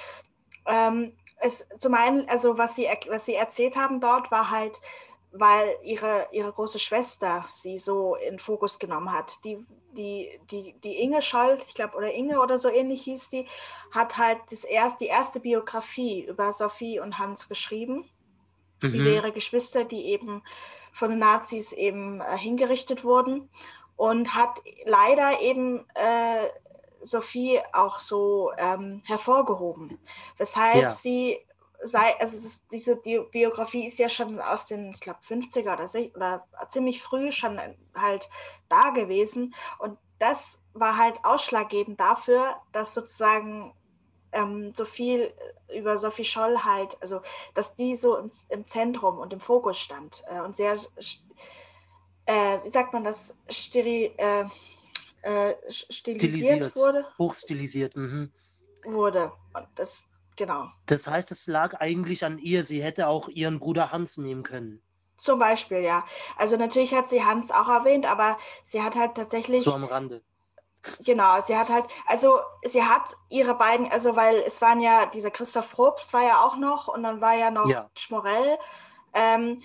[SPEAKER 2] ähm, es zum einen, also was sie, was sie erzählt haben dort, war halt, weil ihre, ihre große Schwester sie so in Fokus genommen hat. Die, die, die, die Inge Scholl, ich glaube, oder Inge oder so ähnlich hieß die, hat halt das erst, die erste Biografie über Sophie und Hans geschrieben, mhm. über ihre Geschwister, die eben von den Nazis eben äh, hingerichtet wurden und hat leider eben äh, Sophie auch so ähm, hervorgehoben, weshalb ja. sie sei, also ist, diese die Biografie ist ja schon aus den, ich glaube, 50er oder, 60, oder ziemlich früh schon halt da gewesen. Und das war halt ausschlaggebend dafür, dass sozusagen ähm, so viel über Sophie Scholl halt, also dass die so im, im Zentrum und im Fokus stand äh, und sehr, äh, wie sagt man das, steri, äh, äh stilisiert, stilisiert, wurde.
[SPEAKER 1] Hochstilisiert. Mhm.
[SPEAKER 2] Wurde. Und das Genau.
[SPEAKER 1] Das heißt, es lag eigentlich an ihr. Sie hätte auch ihren Bruder Hans nehmen können.
[SPEAKER 2] Zum Beispiel, ja. Also natürlich hat sie Hans auch erwähnt, aber sie hat halt tatsächlich.
[SPEAKER 1] So am Rande.
[SPEAKER 2] Genau, sie hat halt, also sie hat ihre beiden, also weil es waren ja, dieser Christoph Probst war ja auch noch und dann war ja noch ja. Schmorell. Ähm,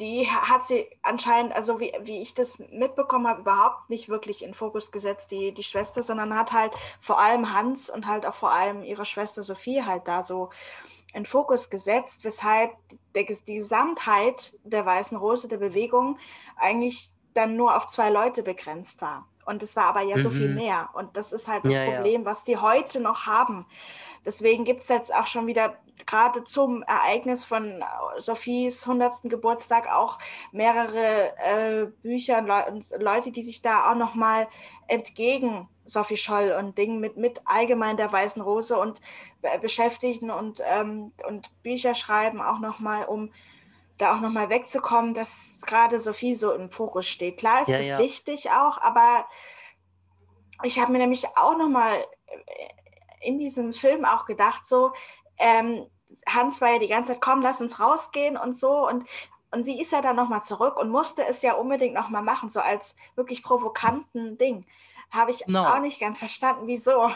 [SPEAKER 2] die hat sie anscheinend, also wie, wie ich das mitbekommen habe, überhaupt nicht wirklich in Fokus gesetzt, die, die Schwester, sondern hat halt vor allem Hans und halt auch vor allem ihre Schwester Sophie halt da so in Fokus gesetzt, weshalb der, die Gesamtheit der Weißen Rose, der Bewegung, eigentlich dann nur auf zwei Leute begrenzt war. Und es war aber ja mhm. so viel mhm. mehr. Und das ist halt das ja, Problem, ja. was die heute noch haben. Deswegen gibt es jetzt auch schon wieder gerade zum Ereignis von Sophies 100. Geburtstag auch mehrere äh, Bücher und Leute, die sich da auch nochmal entgegen Sophie Scholl und Dingen mit, mit allgemein der Weißen Rose und beschäftigen und, ähm, und Bücher schreiben, auch nochmal, um da auch nochmal wegzukommen, dass gerade Sophie so im Fokus steht. Klar ist ja, das ja. wichtig auch, aber ich habe mir nämlich auch nochmal äh, in diesem Film auch gedacht, so, ähm, Hans war ja die ganze Zeit, komm, lass uns rausgehen und so. Und, und sie ist ja dann nochmal zurück und musste es ja unbedingt nochmal machen, so als wirklich provokanten Ding. Habe ich no. auch nicht ganz verstanden, wieso.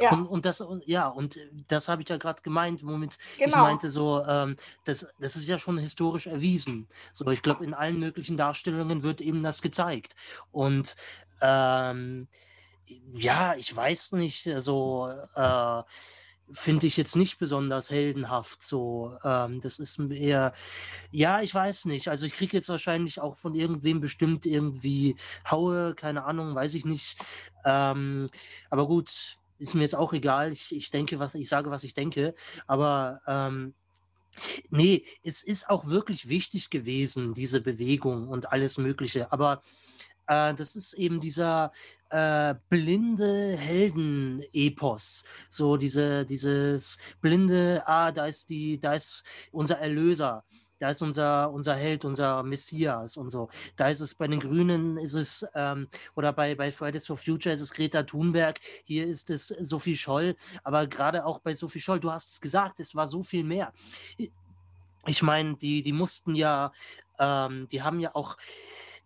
[SPEAKER 1] Ja. Und, und das, ja, und das habe ich ja gerade gemeint, womit genau. ich meinte, so, ähm, das, das ist ja schon historisch erwiesen. So, ich glaube, in allen möglichen Darstellungen wird eben das gezeigt. Und ähm, ja, ich weiß nicht, so äh, finde ich jetzt nicht besonders heldenhaft. So, ähm, das ist eher, ja, ich weiß nicht. Also ich kriege jetzt wahrscheinlich auch von irgendwem bestimmt irgendwie Haue, keine Ahnung, weiß ich nicht. Ähm, aber gut, ist mir jetzt auch egal. Ich, ich denke, was ich sage, was ich denke. Aber ähm, nee, es ist auch wirklich wichtig gewesen, diese Bewegung und alles Mögliche. Aber äh, das ist eben dieser äh, blinde Helden-Epos. So diese, dieses blinde, ah, da ist die, da ist unser Erlöser da ist unser, unser Held, unser Messias und so. Da ist es bei den Grünen, ist es, ähm, oder bei, bei Fridays for Future ist es Greta Thunberg, hier ist es Sophie Scholl, aber gerade auch bei Sophie Scholl, du hast es gesagt, es war so viel mehr. Ich meine, die, die mussten ja, ähm, die haben ja auch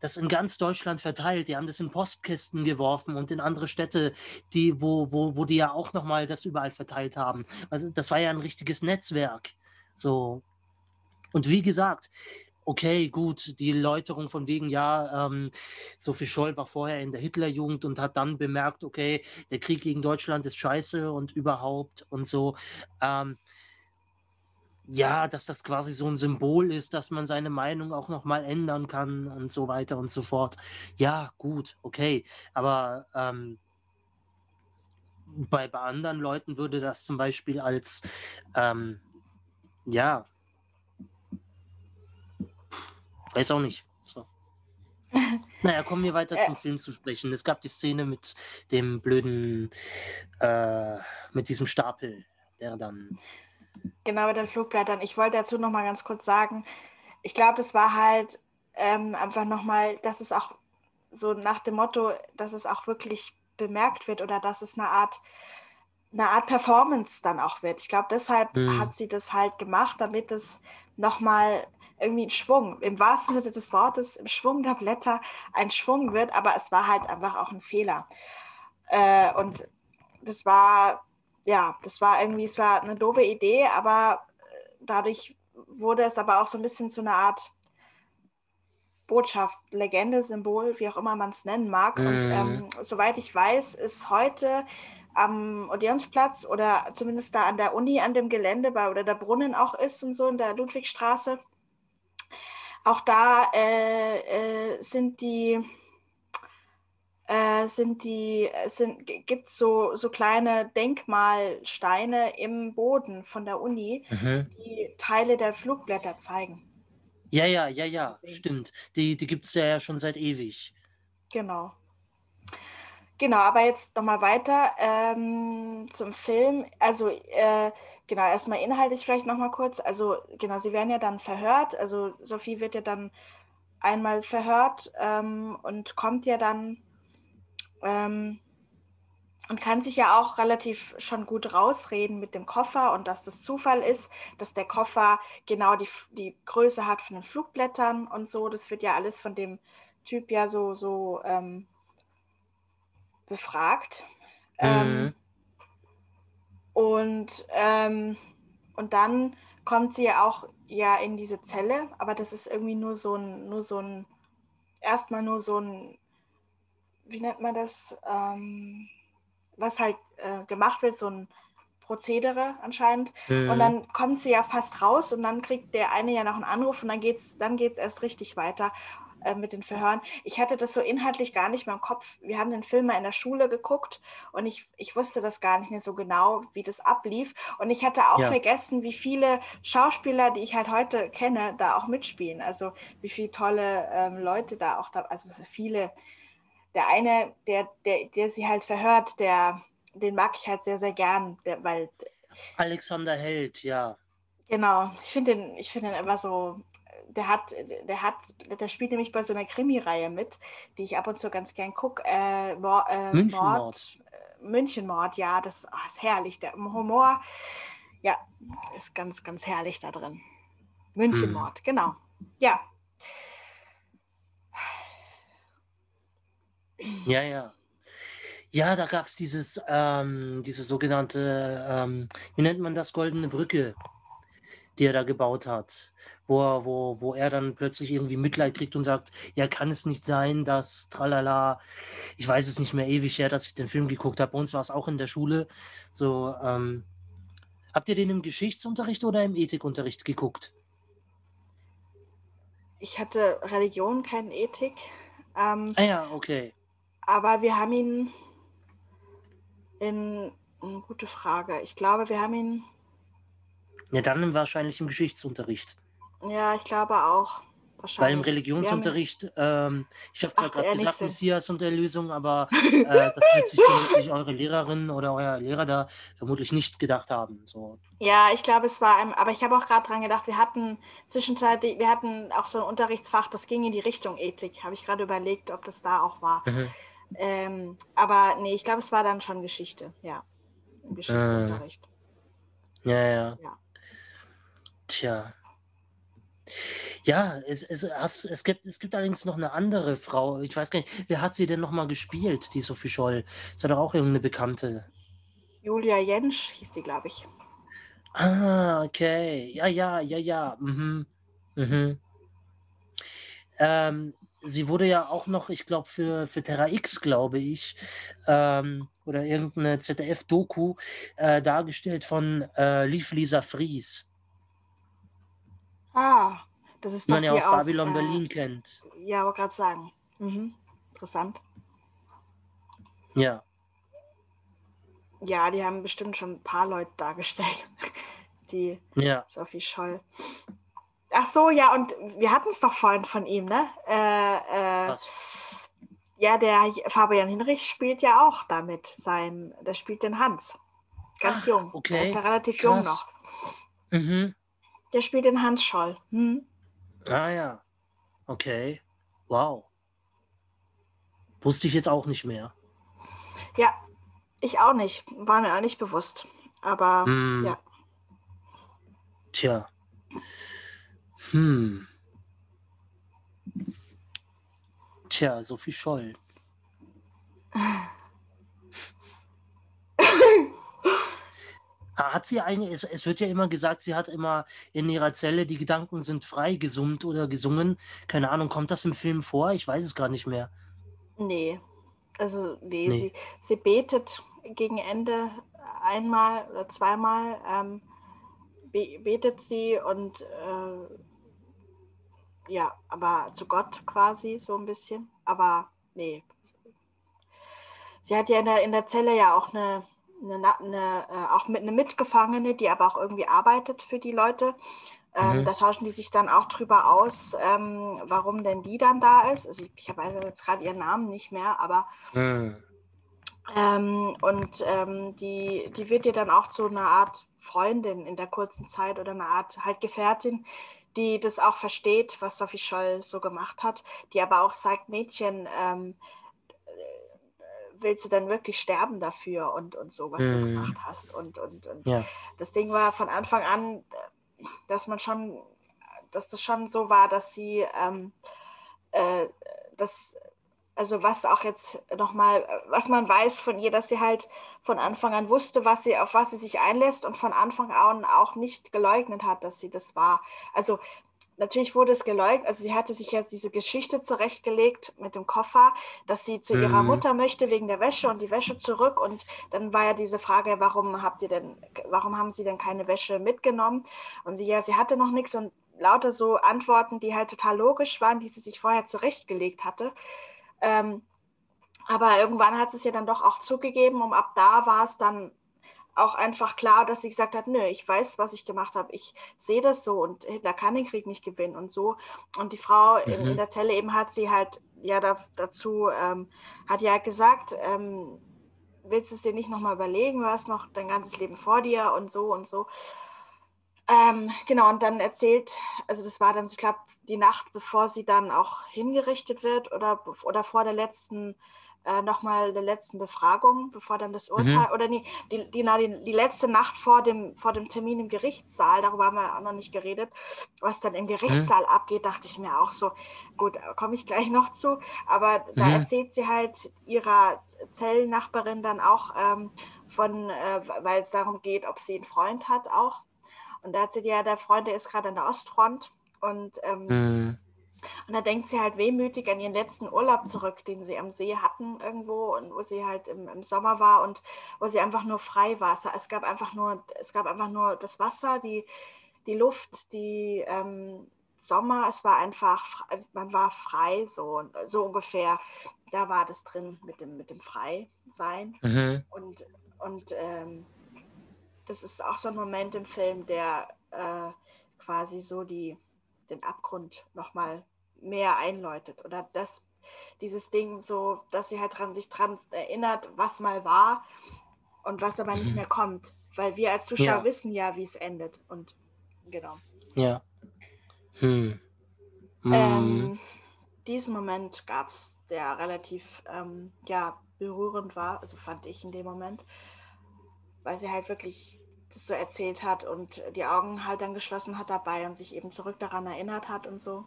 [SPEAKER 1] das in ganz Deutschland verteilt. Die haben das in Postkästen geworfen und in andere Städte, die, wo, wo, wo die ja auch nochmal das überall verteilt haben. Also das war ja ein richtiges Netzwerk. So, und wie gesagt, okay, gut, die Läuterung von wegen, ja, ähm, Sophie Scholl war vorher in der Hitlerjugend und hat dann bemerkt, okay, der Krieg gegen Deutschland ist scheiße und überhaupt und so. Ähm, ja, dass das quasi so ein Symbol ist, dass man seine Meinung auch nochmal ändern kann und so weiter und so fort. Ja, gut, okay. Aber ähm, bei, bei anderen Leuten würde das zum Beispiel als, ähm, ja, Weiß auch nicht. So. naja, kommen wir weiter zum Film zu sprechen. Es gab die Szene mit dem blöden, äh, mit diesem Stapel, der dann.
[SPEAKER 2] Genau, mit den Flugblättern. Ich wollte dazu noch mal ganz kurz sagen, ich glaube, das war halt ähm, einfach noch mal, dass es auch so nach dem Motto, dass es auch wirklich bemerkt wird oder dass es eine Art eine Art Performance dann auch wird. Ich glaube, deshalb mhm. hat sie das halt gemacht, damit es nochmal irgendwie ein Schwung, im wahrsten Sinne des Wortes, im Schwung der Blätter ein Schwung wird, aber es war halt einfach auch ein Fehler. Äh, und das war, ja, das war irgendwie, es war eine doofe Idee, aber äh, dadurch wurde es aber auch so ein bisschen zu einer Art Botschaft, Legende, Symbol, wie auch immer man es nennen mag. Mm. Und mhm. ähm, soweit ich weiß, ist heute am Odeonsplatz oder zumindest da an der Uni, an dem Gelände, bei, oder der Brunnen auch ist und so in der Ludwigstraße, auch da äh, äh, sind die, äh, äh, sind die, sind, gibt es so, so kleine Denkmalsteine im Boden von der Uni,
[SPEAKER 1] Mhm.
[SPEAKER 2] die Teile der Flugblätter zeigen.
[SPEAKER 1] Ja, ja, ja, ja, stimmt. Die, die gibt es ja schon seit ewig.
[SPEAKER 2] Genau. Genau, aber jetzt nochmal weiter ähm, zum Film. Also, äh, genau, erstmal inhaltlich vielleicht nochmal kurz. Also, genau, sie werden ja dann verhört. Also, Sophie wird ja dann einmal verhört ähm, und kommt ja dann ähm, und kann sich ja auch relativ schon gut rausreden mit dem Koffer und dass das Zufall ist, dass der Koffer genau die, die Größe hat von den Flugblättern und so. Das wird ja alles von dem Typ ja so, so ähm, befragt. Ähm,
[SPEAKER 1] Mhm.
[SPEAKER 2] und, ähm, und dann kommt sie ja auch ja in diese Zelle, aber das ist irgendwie nur so ein, nur so ein, erstmal nur so ein, wie nennt man das, ähm, was halt äh, gemacht wird, so ein Prozedere anscheinend. Und
[SPEAKER 1] Mhm.
[SPEAKER 2] dann kommt sie ja fast raus und dann kriegt der eine ja noch einen Anruf und dann geht's, dann geht's erst richtig weiter äh, mit den Verhören. Ich hatte das so inhaltlich gar nicht mehr im Kopf. Wir haben den Film mal in der Schule geguckt und ich, ich wusste das gar nicht mehr so genau, wie das ablief. Und ich hatte auch
[SPEAKER 1] Ja.
[SPEAKER 2] vergessen, wie viele Schauspieler, die ich halt heute kenne, da auch mitspielen. Also wie viele tolle ähm, Leute da auch da, also viele. Der eine, der, der, der sie halt verhört, der, den mag ich halt sehr, sehr gern, der, weil
[SPEAKER 1] Alexander Held, ja.
[SPEAKER 2] Genau, ich finde den, ich finde den immer so, der hat, der hat, der spielt nämlich bei so einer Krimireihe mit, die ich ab und zu ganz gern gucke. Äh, Mor äh,
[SPEAKER 1] Münchenmord.
[SPEAKER 2] Mord, äh, Münchenmord, ja, das ah, ist herrlich. Der Humor, ja, ist ganz, ganz herrlich da drin. Münchenmord, genau. Ja,
[SPEAKER 1] Ja, ja. Ja, da gab es dieses, ähm, diese sogenannte, ähm, wie nennt man das, goldene Brücke, die er da gebaut hat, wo er, wo, wo er dann plötzlich irgendwie Mitleid kriegt und sagt, ja, kann es nicht sein, dass tralala, ich weiß es nicht mehr ewig her, dass ich den Film geguckt habe. Bei uns war es auch in der Schule. So, ähm, habt ihr den im Geschichtsunterricht oder im Ethikunterricht geguckt?
[SPEAKER 2] ich hatte Religion, keine Ethik, ähm,
[SPEAKER 1] Ah ja, okay.
[SPEAKER 2] Aber wir haben ihn in, eine gute Frage. Ich glaube, wir haben ihn
[SPEAKER 1] Ja, dann wahrscheinlich im Geschichtsunterricht.
[SPEAKER 2] Ja, ich glaube auch.
[SPEAKER 1] Weil
[SPEAKER 2] Wahrscheinlich.
[SPEAKER 1] im Religionsunterricht, ähm, ich habe zwar gerade gesagt,
[SPEAKER 2] Sinn.
[SPEAKER 1] Messias und Erlösung, aber äh, das wird sich vermutlich eure Lehrerin oder euer Lehrer da vermutlich nicht gedacht haben. So.
[SPEAKER 2] Ja, ich glaube, es war, ein, aber ich habe auch gerade dran gedacht, wir hatten zwischenzeitlich, wir hatten auch so ein Unterrichtsfach, das ging in die Richtung Ethik. Habe ich gerade überlegt, ob das da auch war.
[SPEAKER 1] Mhm.
[SPEAKER 2] Ähm, aber nee, ich glaube, es war dann schon Geschichte, ja. Im Geschichtsunterricht.
[SPEAKER 1] Ja, ja.
[SPEAKER 2] Ja.
[SPEAKER 1] Tja. Ja, es, es, es, gibt, es gibt allerdings noch eine andere Frau. Ich weiß gar nicht, wer hat sie denn nochmal gespielt, die Sophie Scholl? Ist ja doch auch irgendeine Bekannte.
[SPEAKER 2] Julia Jentsch hieß die, glaube ich.
[SPEAKER 1] Ah, okay. Ja, ja, ja, ja. Mhm. Mhm. Ähm, sie wurde ja auch noch, ich glaube, für, für Terra X, glaube ich, ähm, oder irgendeine ZDF-Doku äh, dargestellt von äh, Lief Lisa Fries,
[SPEAKER 2] Ah, das ist
[SPEAKER 1] die
[SPEAKER 2] doch
[SPEAKER 1] man ja aus Babylon
[SPEAKER 2] äh,
[SPEAKER 1] Berlin kennt.
[SPEAKER 2] Ja, wollte gerade sagen. Mhm. Interessant.
[SPEAKER 1] Ja.
[SPEAKER 2] Ja, die haben bestimmt schon ein paar Leute dargestellt, die
[SPEAKER 1] Ja.
[SPEAKER 2] Sophie Scholl. Ach so, ja, und wir hatten es doch vorhin von ihm, ne? Äh, äh,
[SPEAKER 1] Was?
[SPEAKER 2] ja, der Fabian Hinrich spielt ja auch damit. Sein, der spielt den Hans. Ganz
[SPEAKER 1] Ach,
[SPEAKER 2] jung. Der
[SPEAKER 1] okay,
[SPEAKER 2] ist ja relativ jung
[SPEAKER 1] krass.
[SPEAKER 2] noch.
[SPEAKER 1] Mhm.
[SPEAKER 2] Der spielt den Hans Scholl. Hm?
[SPEAKER 1] Ah ja. Okay. Wow. Wusste ich jetzt auch nicht mehr.
[SPEAKER 2] Ja, ich auch nicht. War mir auch nicht bewusst. Aber
[SPEAKER 1] Hm.
[SPEAKER 2] ja.
[SPEAKER 1] Tja. Hm. Tja, Sophie Scholl. Ha- Hat sie eigentlich, es, es wird ja immer gesagt, sie hat immer in ihrer Zelle, die Gedanken sind frei gesummt oder gesungen. Keine Ahnung, kommt das im Film vor? Ich weiß es gar nicht mehr.
[SPEAKER 2] Nee. Also, nee,
[SPEAKER 1] Nee.
[SPEAKER 2] Sie, sie betet gegen Ende einmal oder zweimal. Ähm, be betet sie und äh, ja, aber zu Gott quasi so ein bisschen. Aber nee. sie hat ja in der, in der Zelle ja auch eine, eine, eine äh, auch mit eine Mitgefangene, die aber auch irgendwie arbeitet für die Leute. Ähm, mhm. Da tauschen die sich dann auch drüber aus, ähm, warum denn die dann da ist. Also ich, ich weiß jetzt gerade ihren Namen nicht mehr, aber mhm. ähm, und ähm, die, die wird ihr dann auch zu einer Art Freundin in der kurzen Zeit oder eine Art halt Gefährtin, die das auch versteht, was Sophie Scholl so gemacht hat, die aber auch sagt, Mädchen, ähm, willst du dann wirklich sterben dafür und, und so, was mm. du mhm. gemacht hast. Und, und, und ja. das Ding war von Anfang an, dass man schon, dass das schon so war, dass sie ähm, äh, das, also was auch jetzt nochmal, was man weiß von ihr, dass sie halt von Anfang an wusste, was sie, auf was sie sich einlässt und von Anfang an auch nicht geleugnet hat, dass sie das war. Also natürlich wurde es geleugnet, also sie hatte sich jetzt diese Geschichte zurechtgelegt mit dem Koffer, dass sie zu mhm. ihrer Mutter möchte wegen der Wäsche und die Wäsche zurück und dann war ja diese Frage, warum habt ihr denn, warum haben sie denn keine Wäsche mitgenommen? Und sie, ja, sie hatte noch nichts und lauter so Antworten, die halt total logisch waren, die sie sich vorher zurechtgelegt hatte. Ähm, aber irgendwann hat es ja dann doch auch zugegeben und ab da war es dann auch einfach klar, dass sie gesagt hat, nö, ich weiß, was ich gemacht habe, ich sehe das so und Hitler kann den Krieg nicht gewinnen und so. Und die Frau mhm. in, in, der Zelle eben hat sie halt ja da, dazu, ähm, hat ja gesagt, ähm, willst du es dir nicht nochmal überlegen, du hast noch dein ganzes Leben vor dir und so und so. Ähm, genau, und dann erzählt, also das war dann, ich glaube, die Nacht, bevor sie dann auch hingerichtet wird oder, oder vor der letzten äh, nochmal der letzten Befragung, bevor dann das Urteil, mhm. oder nee, die, die, na, die, die, letzte Nacht vor dem, vor dem Termin im Gerichtssaal, darüber haben wir auch noch nicht geredet, was dann im Gerichtssaal mhm. abgeht, dachte ich mir auch so, gut, komme ich gleich noch zu, aber da mhm. erzählt sie halt ihrer Zellnachbarin dann auch ähm, von, äh, weil es darum geht, ob sie einen Freund hat auch. Und da erzählt ja, der Freund, der ist gerade an der Ostfront und ähm, mhm. Und da denkt sie halt wehmütig an ihren letzten Urlaub zurück, den sie am See hatten irgendwo und wo sie halt im, im Sommer war und wo sie einfach nur frei war. Es gab einfach nur, es gab einfach nur das Wasser, die, die Luft, die ähm, Sommer, es war einfach, man war frei, so, so ungefähr. Da war das drin mit dem, mit dem Freisein. Mhm. Und, und ähm, das ist auch so ein Moment im Film, der äh, quasi so die, den Abgrund nochmal mehr einläutet oder das, dieses Ding so, dass sie halt dran, sich dran erinnert, was mal war und was aber nicht mhm. mehr kommt. Weil wir als Zuschauer ja. wissen ja, wie es endet. Und genau.
[SPEAKER 1] Ja. Hm.
[SPEAKER 2] Hm. Ähm, diesen Moment gab es, der relativ ähm, ja, berührend war, also fand ich in dem Moment, weil sie halt wirklich das so erzählt hat und die Augen halt dann geschlossen hat dabei und sich eben zurück daran erinnert hat und so.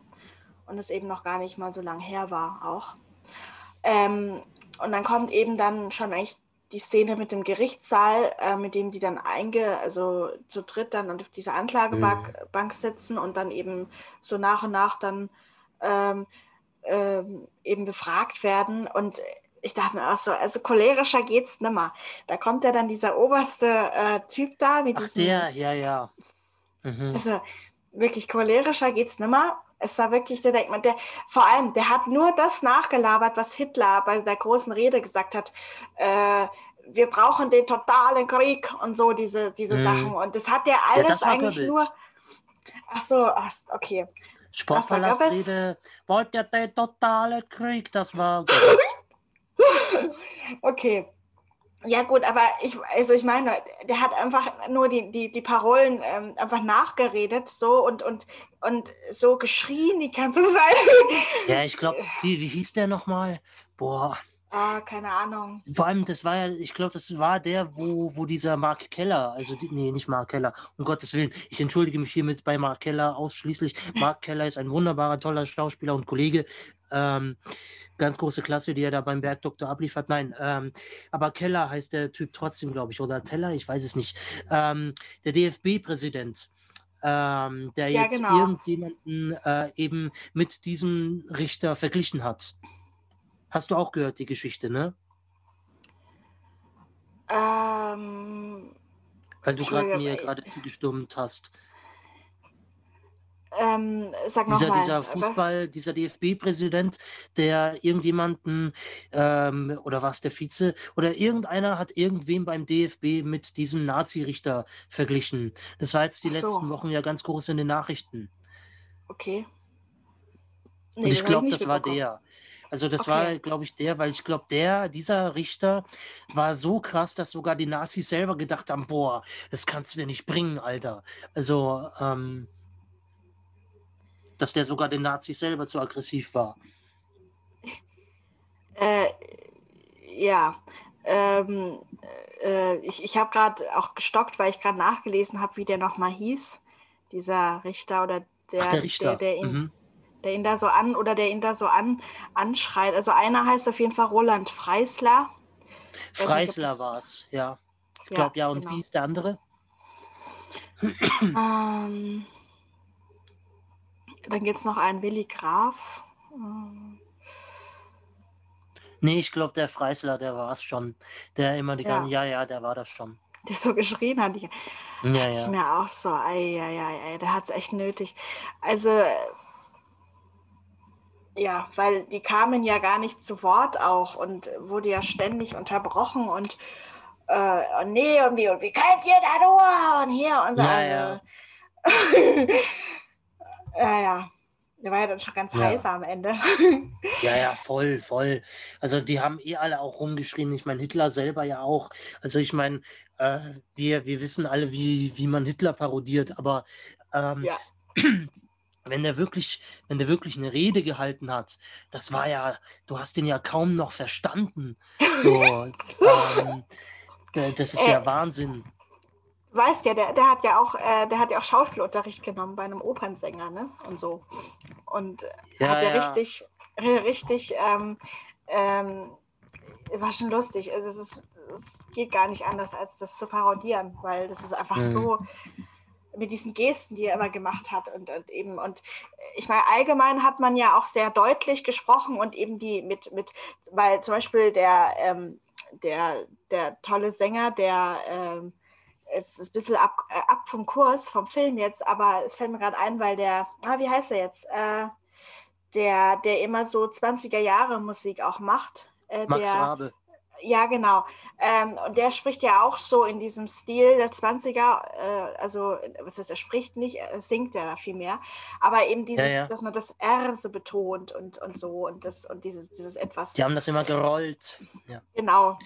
[SPEAKER 2] Und es eben noch gar nicht mal so lang her war auch. Ähm, und dann kommt eben dann schon eigentlich die Szene mit dem Gerichtssaal, äh, mit dem die dann einge, also zu dritt dann auf dieser Anklagebank mhm. Bank sitzen und dann eben so nach und nach dann ähm, ähm, eben befragt werden. Und ich dachte mir auch so, also cholerischer geht's nimmer. Da kommt ja dann dieser oberste äh, Typ da mit
[SPEAKER 1] Ach, diesem. Der, ja, ja.
[SPEAKER 2] Mhm. Also wirklich cholerischer geht's nimmer. Es war wirklich, der denkt man, der, vor allem, der hat nur das nachgelabert, was Hitler bei der großen Rede gesagt hat. Äh, wir brauchen den totalen Krieg und so, diese, diese mhm. Sachen. Und das hat der alles ja, eigentlich Goebbels. nur. Ach so, okay.
[SPEAKER 1] Sportpalastrede, wollt ihr den totalen Krieg? Das war
[SPEAKER 2] okay. Ja gut, aber ich, also ich meine, der hat einfach nur die, die, die Parolen ähm, einfach nachgeredet so und, und, und so geschrien die ganze Zeit.
[SPEAKER 1] Ja, ich glaube, wie, wie hieß der nochmal? Boah.
[SPEAKER 2] Ah, keine Ahnung.
[SPEAKER 1] Vor allem, das war ja, ich glaube, das war der, wo, wo dieser Mark Keller, also nee, nicht Mark Keller, um Gottes Willen, ich entschuldige mich hiermit bei Mark Keller ausschließlich. Mark Keller ist ein wunderbarer, toller Schauspieler und Kollege. Ähm, ganz große Klasse, die er da beim Bergdoktor abliefert. Nein, ähm, aber Keller heißt der Typ trotzdem, glaube ich, oder Teller, ich weiß es nicht. Ähm, der DFB-Präsident. Ähm, der ja, jetzt genau. irgendjemanden äh, eben mit diesem Richter verglichen hat. Hast du auch gehört, die Geschichte, ne?
[SPEAKER 2] Ähm,
[SPEAKER 1] Weil du gerade mir gerade zugestimmt hast.
[SPEAKER 2] Ähm, sag
[SPEAKER 1] Dieser,
[SPEAKER 2] nochmal.
[SPEAKER 1] dieser Fußball, dieser DFB-Präsident, der irgendjemanden, ähm, oder war es der Vize, oder irgendeiner hat irgendwem beim DFB mit diesem Nazi-Richter verglichen. Das war jetzt die
[SPEAKER 2] so.
[SPEAKER 1] letzten Wochen ja ganz groß in den Nachrichten.
[SPEAKER 2] Okay.
[SPEAKER 1] Und
[SPEAKER 2] Nee,
[SPEAKER 1] ich
[SPEAKER 2] das hab
[SPEAKER 1] glaube, das war der. Also das
[SPEAKER 2] Okay.
[SPEAKER 1] war, glaube ich, der, weil ich glaube, der, dieser Richter war so krass, dass sogar die Nazis selber gedacht haben, boah, das kannst du dir nicht bringen, Alter. Also, ähm, dass der sogar den Nazis selber zu aggressiv war.
[SPEAKER 2] Äh, ja. Ähm, äh, ich ich habe gerade auch gestockt, weil ich gerade nachgelesen habe, wie der nochmal hieß. Dieser Richter oder der,
[SPEAKER 1] Ach, der Richter.
[SPEAKER 2] der, der ihn
[SPEAKER 1] mhm.
[SPEAKER 2] Der ihn da so an oder der ihn da so an anschreit. Also einer heißt auf jeden Fall Roland Freisler.
[SPEAKER 1] Freisler war es, ja. Ich
[SPEAKER 2] Ja,
[SPEAKER 1] glaube, ja. Und
[SPEAKER 2] genau.
[SPEAKER 1] wie ist der andere?
[SPEAKER 2] Ähm, dann gibt es noch einen Willi Graf. Ähm,
[SPEAKER 1] Nee, ich glaube, der Freisler, der war es schon. Der immer die
[SPEAKER 2] Ja.
[SPEAKER 1] ganze, ja, ja, der war das schon.
[SPEAKER 2] Der so geschrien hat. Ich,
[SPEAKER 1] Ja,
[SPEAKER 2] Das ist
[SPEAKER 1] ja.
[SPEAKER 2] mir auch so, ei, ei, ei, ei, der hat es echt nötig. Also, äh, ja, weil die kamen ja gar nicht zu Wort auch und wurde ja ständig unterbrochen und, äh, und nee, und wie, und wie könnt ihr da nur und hier und da.
[SPEAKER 1] Ja,
[SPEAKER 2] also- ja, ja. Der war ja dann schon ganz
[SPEAKER 1] Ja.
[SPEAKER 2] heiß am Ende.
[SPEAKER 1] Ja, ja, voll, voll. Also die haben eh alle auch rumgeschrien. Ich meine, Hitler selber ja auch. Also ich meine, äh, wir, wir wissen alle, wie, wie man Hitler parodiert, aber ähm,
[SPEAKER 2] Ja.
[SPEAKER 1] wenn der wirklich, wenn der wirklich eine Rede gehalten hat, das war ja, du hast den ja kaum noch verstanden. So, ähm, das ist ja
[SPEAKER 2] Äh,
[SPEAKER 1] Wahnsinn.
[SPEAKER 2] Weißt ja, der, der hat ja auch, äh, der hat ja auch Schauspielunterricht genommen bei einem Opernsänger, ne? Und so. Und
[SPEAKER 1] Ja,
[SPEAKER 2] hat er
[SPEAKER 1] ja.
[SPEAKER 2] richtig, ri- richtig, ähm, ähm, war schon lustig. Also es, ist, es geht gar nicht anders, als das zu parodieren, weil das ist einfach
[SPEAKER 1] Mhm.
[SPEAKER 2] so mit diesen Gesten, die er immer gemacht hat und, und eben und ich meine allgemein hat man ja auch sehr deutlich gesprochen und eben die mit mit weil zum Beispiel der ähm, der der tolle Sänger der ähm, jetzt ist ein bisschen ab, äh, ab vom Kurs vom Film jetzt aber es fällt mir gerade ein weil der ah, wie heißt er jetzt äh, der der immer so 20er Jahre Musik auch macht äh,
[SPEAKER 1] Max
[SPEAKER 2] der,
[SPEAKER 1] Rabe.
[SPEAKER 2] Ja, genau. Ähm, und der spricht ja auch so in diesem Stil der 20er. Äh, also, was heißt, er spricht nicht, er singt ja viel mehr. Aber eben dieses,
[SPEAKER 1] ja.
[SPEAKER 2] dass man das R so betont und, und so und das und dieses, dieses etwas.
[SPEAKER 1] Die haben das immer gerollt.
[SPEAKER 2] Genau.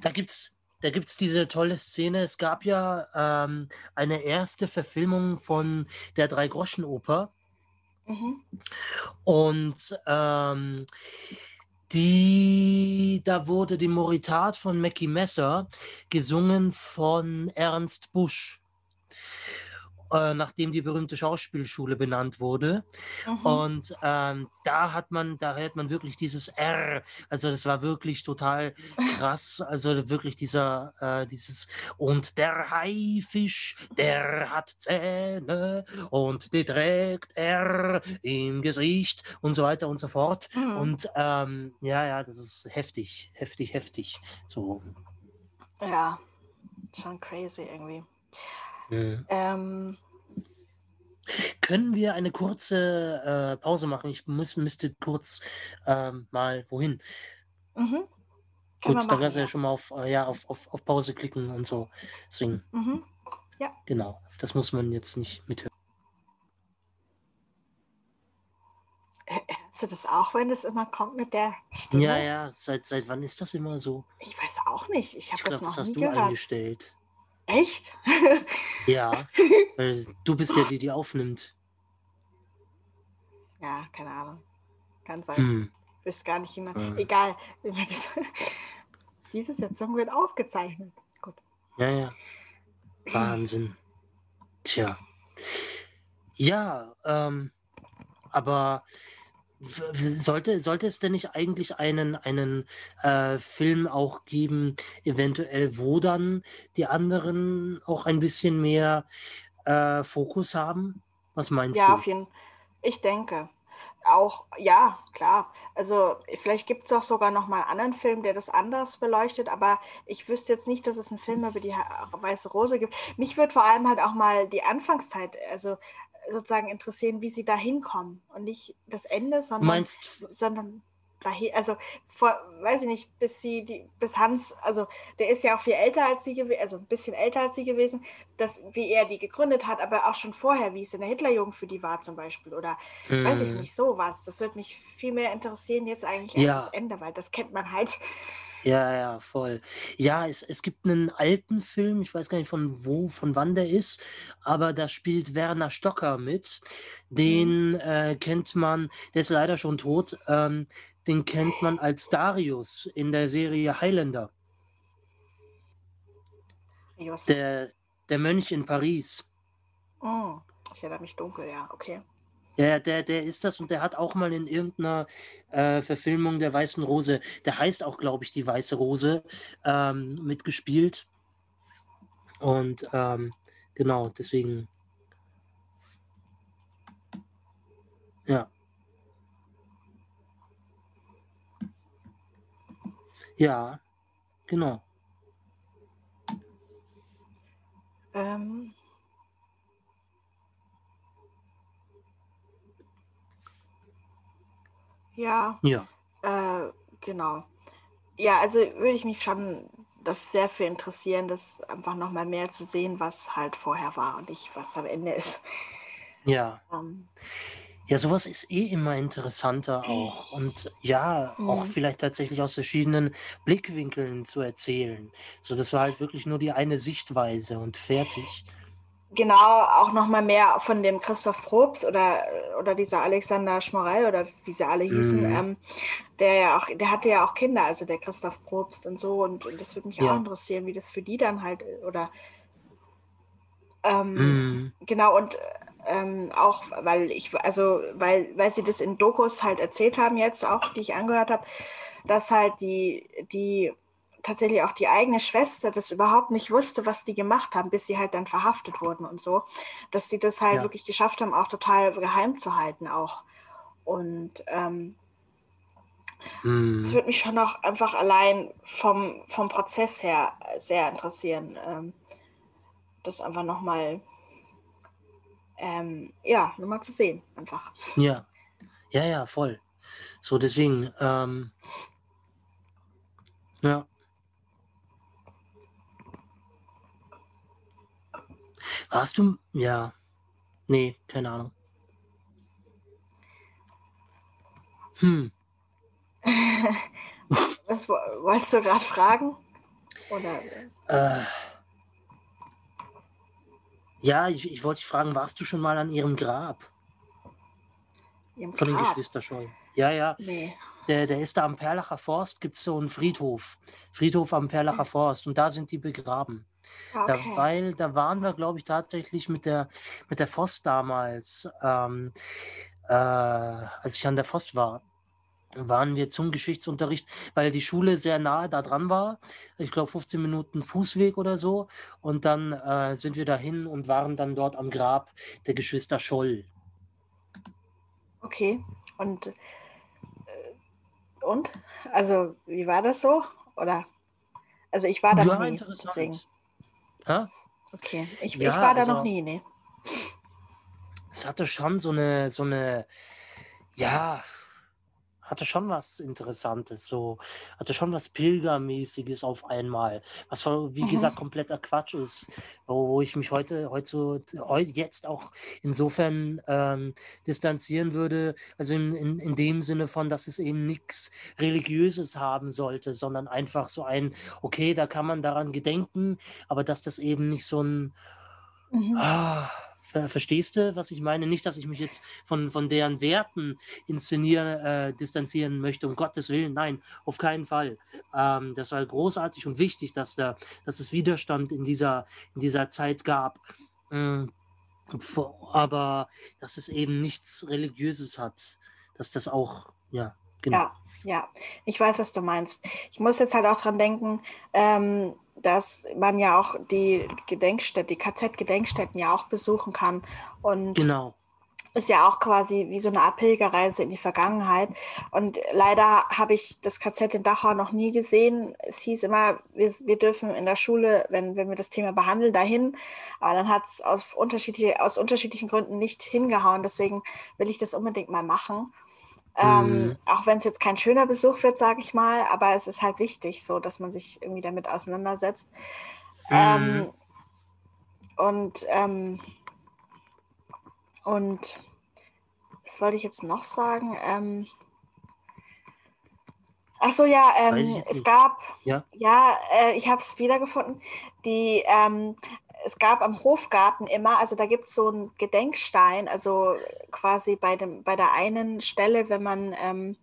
[SPEAKER 1] Da gibt's, da gibt's diese tolle Szene. Es gab ja ähm, eine erste Verfilmung von der Drei-Groschen-Oper.
[SPEAKER 2] Mhm.
[SPEAKER 1] Und ähm, die, da wurde die Moritat von Mackie Messer gesungen von Ernst Busch, äh, nachdem die berühmte Schauspielschule benannt wurde.
[SPEAKER 2] Mhm.
[SPEAKER 1] Und ähm, da hat man, da hört man wirklich dieses R. Also das war wirklich total krass. Also wirklich dieser, äh, dieses und der Haifisch, der hat Zähne und die trägt er im Gesicht und so weiter und so fort.
[SPEAKER 2] Mhm.
[SPEAKER 1] Und ähm, ja, ja, das ist heftig, heftig, heftig. So.
[SPEAKER 2] ja, schon crazy irgendwie.
[SPEAKER 1] Mhm.
[SPEAKER 2] Ähm,
[SPEAKER 1] Können wir eine kurze äh, Pause machen? Ich muss, müsste kurz ähm, mal wohin.
[SPEAKER 2] mhm.
[SPEAKER 1] Gut, dann kannst du ja
[SPEAKER 2] ja.
[SPEAKER 1] schon mal auf, äh, ja, auf, auf, auf Pause klicken und so. Deswegen,
[SPEAKER 2] Mhm.
[SPEAKER 1] genau. Das muss man jetzt nicht mithören.
[SPEAKER 2] Hörst du das auch, wenn es immer kommt mit der Stimme?
[SPEAKER 1] Ja, ja, seit, seit wann ist das immer so?
[SPEAKER 2] Ich weiß auch nicht. Ich habe
[SPEAKER 1] Ich
[SPEAKER 2] das
[SPEAKER 1] glaube, das
[SPEAKER 2] noch
[SPEAKER 1] hast
[SPEAKER 2] nie
[SPEAKER 1] du
[SPEAKER 2] gehört.
[SPEAKER 1] eingestellt.
[SPEAKER 2] Echt?
[SPEAKER 1] Ja, weil du bist der, die die aufnimmt.
[SPEAKER 2] ja, keine Ahnung. Kann sein.
[SPEAKER 1] Hm.
[SPEAKER 2] Wüsste gar nicht jemand.
[SPEAKER 1] Hm.
[SPEAKER 2] Egal. Das, diese Sitzung wird aufgezeichnet. Gut.
[SPEAKER 1] Ja, ja. Wahnsinn. Tja. Ja, ähm, aber sollte, sollte es denn nicht eigentlich einen, einen äh, Film auch geben, eventuell, wo dann die anderen auch ein bisschen mehr äh, Fokus haben? Was meinst
[SPEAKER 2] Ja,
[SPEAKER 1] du?
[SPEAKER 2] auf jeden Ich denke. Auch, ja, klar. Also vielleicht gibt es auch sogar noch mal einen anderen Film, der das anders beleuchtet, aber ich wüsste jetzt nicht, dass es einen Film über die Weiße Rose gibt. Mich würde vor allem halt auch mal die Anfangszeit, also sozusagen interessieren, wie sie da hinkommen und nicht das Ende, sondern,
[SPEAKER 1] Meinst,
[SPEAKER 2] sondern dahin, also vor, weiß ich nicht, bis sie, die, bis Hans, also der ist ja auch viel älter als sie gewesen, also ein bisschen älter als sie gewesen, dass, wie er die gegründet hat, aber auch schon vorher, wie es in der Hitlerjugend für die war zum Beispiel oder weiß ich
[SPEAKER 1] mm,
[SPEAKER 2] nicht, sowas. Das würde mich viel mehr interessieren jetzt eigentlich als das
[SPEAKER 1] ja,
[SPEAKER 2] Ende, weil das kennt man halt.
[SPEAKER 1] Ja, ja, voll. Ja, es, es gibt einen alten Film, ich weiß gar nicht von wo, von wann der ist, aber da spielt Werner Stocker mit.
[SPEAKER 2] Mhm.
[SPEAKER 1] Den äh, kennt man, der ist leider schon tot, ähm, den kennt man als Darius in der Serie Highlander, der, der Mönch in Paris.
[SPEAKER 2] Oh, ich erinnere mich dunkel, ja, okay.
[SPEAKER 1] Ja, der, der ist das und der hat auch mal in irgendeiner äh, Verfilmung der Weißen Rose, der heißt auch, glaube ich, die Weiße Rose, ähm, mitgespielt. Und ähm, genau, deswegen, ja. Ja, genau.
[SPEAKER 2] Ähm, ja,
[SPEAKER 1] Ja,
[SPEAKER 2] äh, genau. Ja, also würde ich mich schon sehr für interessieren, das einfach nochmal mehr zu sehen, was halt vorher war und nicht, was am Ende ist.
[SPEAKER 1] ja.
[SPEAKER 2] Ähm,
[SPEAKER 1] Ja, sowas ist eh immer interessanter auch. Und ja, auch
[SPEAKER 2] mhm.
[SPEAKER 1] vielleicht tatsächlich aus verschiedenen Blickwinkeln zu erzählen. So, das war halt wirklich nur die eine Sichtweise und fertig.
[SPEAKER 2] Genau, auch nochmal mehr von dem Christoph Probst oder, oder dieser Alexander Schmorell oder wie sie alle hießen,
[SPEAKER 1] Mhm.
[SPEAKER 2] ähm, der ja auch, der hatte ja auch Kinder, also der Christoph Probst und so und, und das würde mich auch
[SPEAKER 1] Ja.
[SPEAKER 2] interessieren, wie das für die dann halt oder ähm,
[SPEAKER 1] Mhm.
[SPEAKER 2] genau und ähm, auch weil ich also weil weil sie das in Dokus halt erzählt haben jetzt auch, die ich angehört habe, dass halt die die tatsächlich auch die eigene Schwester das überhaupt nicht wusste, was die gemacht haben, bis sie halt dann verhaftet wurden und so, dass sie das halt
[SPEAKER 1] Ja.
[SPEAKER 2] wirklich geschafft haben, auch total geheim zu halten auch. Und ähm, das
[SPEAKER 1] Mhm.
[SPEAKER 2] würde mich schon auch einfach allein vom, vom Prozess her sehr interessieren, ähm, das einfach nochmal, ähm, ja, nochmal zu sehen, einfach.
[SPEAKER 1] Ja, ja, ja, voll. So, deswegen, ähm, ja. Warst du, ja, nee, keine Ahnung. Hm.
[SPEAKER 2] Was wo- wolltest du gerade fragen? Oder
[SPEAKER 1] Äh, ja, ich, ich wollte dich fragen, warst du schon mal an ihrem Grab
[SPEAKER 2] ihrem
[SPEAKER 1] von den
[SPEAKER 2] Grab?
[SPEAKER 1] Geschwister Scholl? Ja, ja,
[SPEAKER 2] Nee.
[SPEAKER 1] Der, der ist da am Perlacher Forst, gibt es so einen Friedhof. Friedhof am Perlacher Forst und da sind die begraben.
[SPEAKER 2] Ah,
[SPEAKER 1] Da,
[SPEAKER 2] Okay.
[SPEAKER 1] weil da waren wir, glaube ich, tatsächlich mit der, mit der Voss damals, ähm, äh, als ich an der Voss war, waren wir zum Geschichtsunterricht, weil die Schule sehr nahe da dran war. Ich glaube 15 Minuten Fußweg oder so. Und dann äh, sind wir dahin und waren dann dort am Grab der Geschwister Scholl.
[SPEAKER 2] Okay. Und, und? Also, wie war das so? Oder? Also, ich war da noch
[SPEAKER 1] Ja,
[SPEAKER 2] nie, deswegen.
[SPEAKER 1] interessant. Hä?
[SPEAKER 2] Okay. Ich, ich
[SPEAKER 1] Ja,
[SPEAKER 2] war da noch
[SPEAKER 1] also
[SPEAKER 2] nie, nee.
[SPEAKER 1] es hatte schon so eine, so eine, ja, hatte schon was Interessantes, so, hatte schon was Pilgermäßiges auf einmal, was voll- wie
[SPEAKER 2] Mhm.
[SPEAKER 1] gesagt kompletter Quatsch ist, wo, wo ich mich heute, heute so, heute jetzt auch insofern ähm, distanzieren würde, also in, in, in dem Sinne von, dass es eben nichts Religiöses haben sollte, sondern einfach so ein, okay, da kann man daran gedenken, aber dass das eben nicht so ein,
[SPEAKER 2] Mhm.
[SPEAKER 1] Ah, ver verstehst du, was ich meine? Nicht, dass ich mich jetzt von, von deren Werten inszenieren, äh, distanzieren möchte, um Gottes Willen. Nein, auf keinen Fall. Ähm, das war großartig und wichtig, dass, da, dass es Widerstand in dieser, in dieser Zeit gab. Vor- aber dass es eben nichts Religiöses hat. Dass das auch, ja, genau.
[SPEAKER 2] Ja, ja, ich weiß, was du meinst. Ich muss jetzt halt auch dran denken, ähm, dass man ja auch die Gedenkstätte, die KZ-Gedenkstätten ja auch besuchen kann. Und
[SPEAKER 1] Genau.
[SPEAKER 2] ist ja auch quasi wie so eine Art Pilgerreise in die Vergangenheit. Und leider habe ich das KZ in Dachau noch nie gesehen. Es hieß immer, wir, wir dürfen in der Schule, wenn, wenn wir das Thema behandeln, dahin. Aber dann hat es aus, unterschiedliche, aus unterschiedlichen Gründen nicht hingehauen. Deswegen will ich das unbedingt mal machen. Ähm, mhm. Ähm, auch wenn es jetzt kein schöner Besuch wird, sage ich mal, aber es ist halt wichtig, so dass man sich irgendwie damit auseinandersetzt. Mhm. Ähm, und ähm, und was wollte ich jetzt noch sagen? Ähm, ach so, ja, ähm, es gab, ja, ja äh, ich habe es wiedergefunden, die, ähm, es gab am Hofgarten immer, also da gibt es so einen Gedenkstein, also quasi bei, dem, bei der einen Stelle, wenn man, ähm,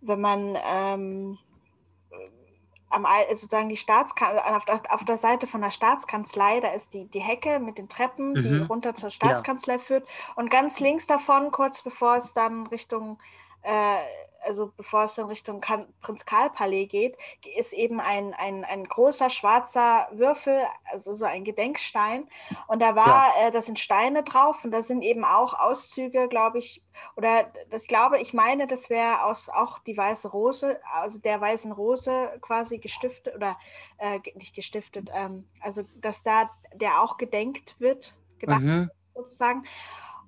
[SPEAKER 2] wenn man ähm, am, sozusagen die Staatskanzlei, auf, auf, der Seite von der Staatskanzlei, da ist die, die Hecke mit den Treppen, mhm. die runter zur Staatskanzlei ja. führt. Und ganz links davon, kurz bevor es dann Richtung äh, also bevor es dann Richtung Prinz Karl Palais geht, ist eben ein, ein, ein großer schwarzer Würfel, also so ein Gedenkstein. Und da war, ja. äh, da sind Steine drauf und da sind eben auch Auszüge, glaube ich, oder das glaube ich meine, das wäre aus auch die weiße Rose, also der weißen Rose quasi gestiftet oder äh, nicht gestiftet, ähm, also dass da der auch gedenkt wird, gedacht mhm. sozusagen.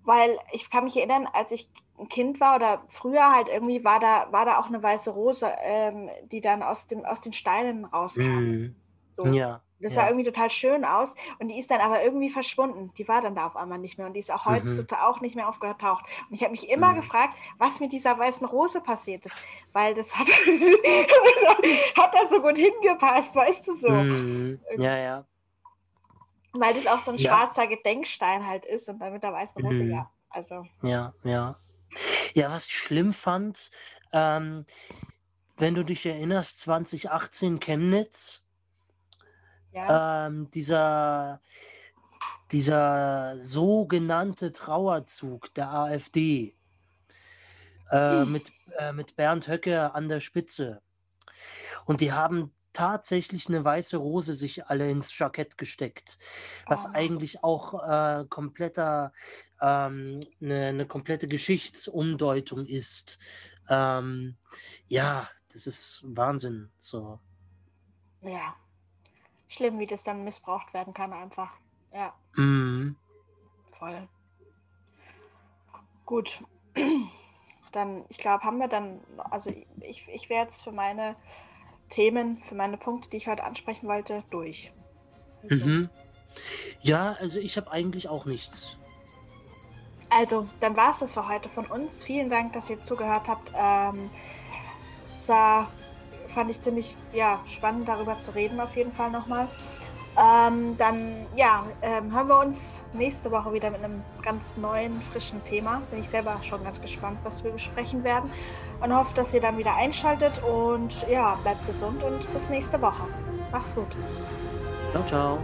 [SPEAKER 2] Weil ich kann mich erinnern, als ich ein Kind war oder früher halt irgendwie war da, war da auch eine weiße Rose, ähm, die dann aus, dem, aus den Steinen rauskam. Mm. So. Ja. Das sah ja. irgendwie total schön aus und die ist dann aber irgendwie verschwunden. Die war dann da auf einmal nicht mehr und die ist auch heute mhm. auch nicht mehr aufgetaucht. Und ich habe mich immer mhm. gefragt, was mit dieser weißen Rose passiert ist, weil das hat, hat da so gut hingepasst, weißt du so.
[SPEAKER 1] Mhm. Ja, ja.
[SPEAKER 2] Weil das auch so ein ja. schwarzer Gedenkstein halt ist und dann mit der weißen Rose, mhm. ja. Also.
[SPEAKER 1] Ja, ja. Ja, was ich schlimm fand, ähm, wenn du dich erinnerst, 2018 Chemnitz, ja. ähm, dieser, dieser sogenannte Trauerzug der AfD äh, hm. mit, äh, mit Bernd Höcke an der Spitze. Und die haben tatsächlich eine weiße Rose sich alle ins Jackett gesteckt, was oh. eigentlich auch äh, kompletter ähm, eine, eine, komplette Geschichtsumdeutung ist. Ähm, ja, das ist Wahnsinn. So.
[SPEAKER 2] Ja. Schlimm, wie das dann missbraucht werden kann, einfach. Ja.
[SPEAKER 1] Mhm.
[SPEAKER 2] Voll. Gut. Dann, ich glaube, haben wir dann, also ich, ich wäre jetzt für meine Themen, für meine Punkte, die ich heute ansprechen wollte, durch.
[SPEAKER 1] Also. Mhm. Ja, also ich habe eigentlich auch nichts.
[SPEAKER 2] Also, dann war es das für heute von uns. Vielen Dank, dass ihr zugehört habt. Ähm, es war, fand ich ziemlich ja, spannend, darüber zu reden, auf jeden Fall nochmal. Ähm, dann ja, ähm, hören wir uns nächste Woche wieder mit einem ganz neuen, frischen Thema. Bin ich selber schon ganz gespannt, was wir besprechen werden. Und hoffe, dass ihr dann wieder einschaltet. Und ja, bleibt gesund und bis nächste Woche. Macht's gut.
[SPEAKER 1] Ciao, ciao.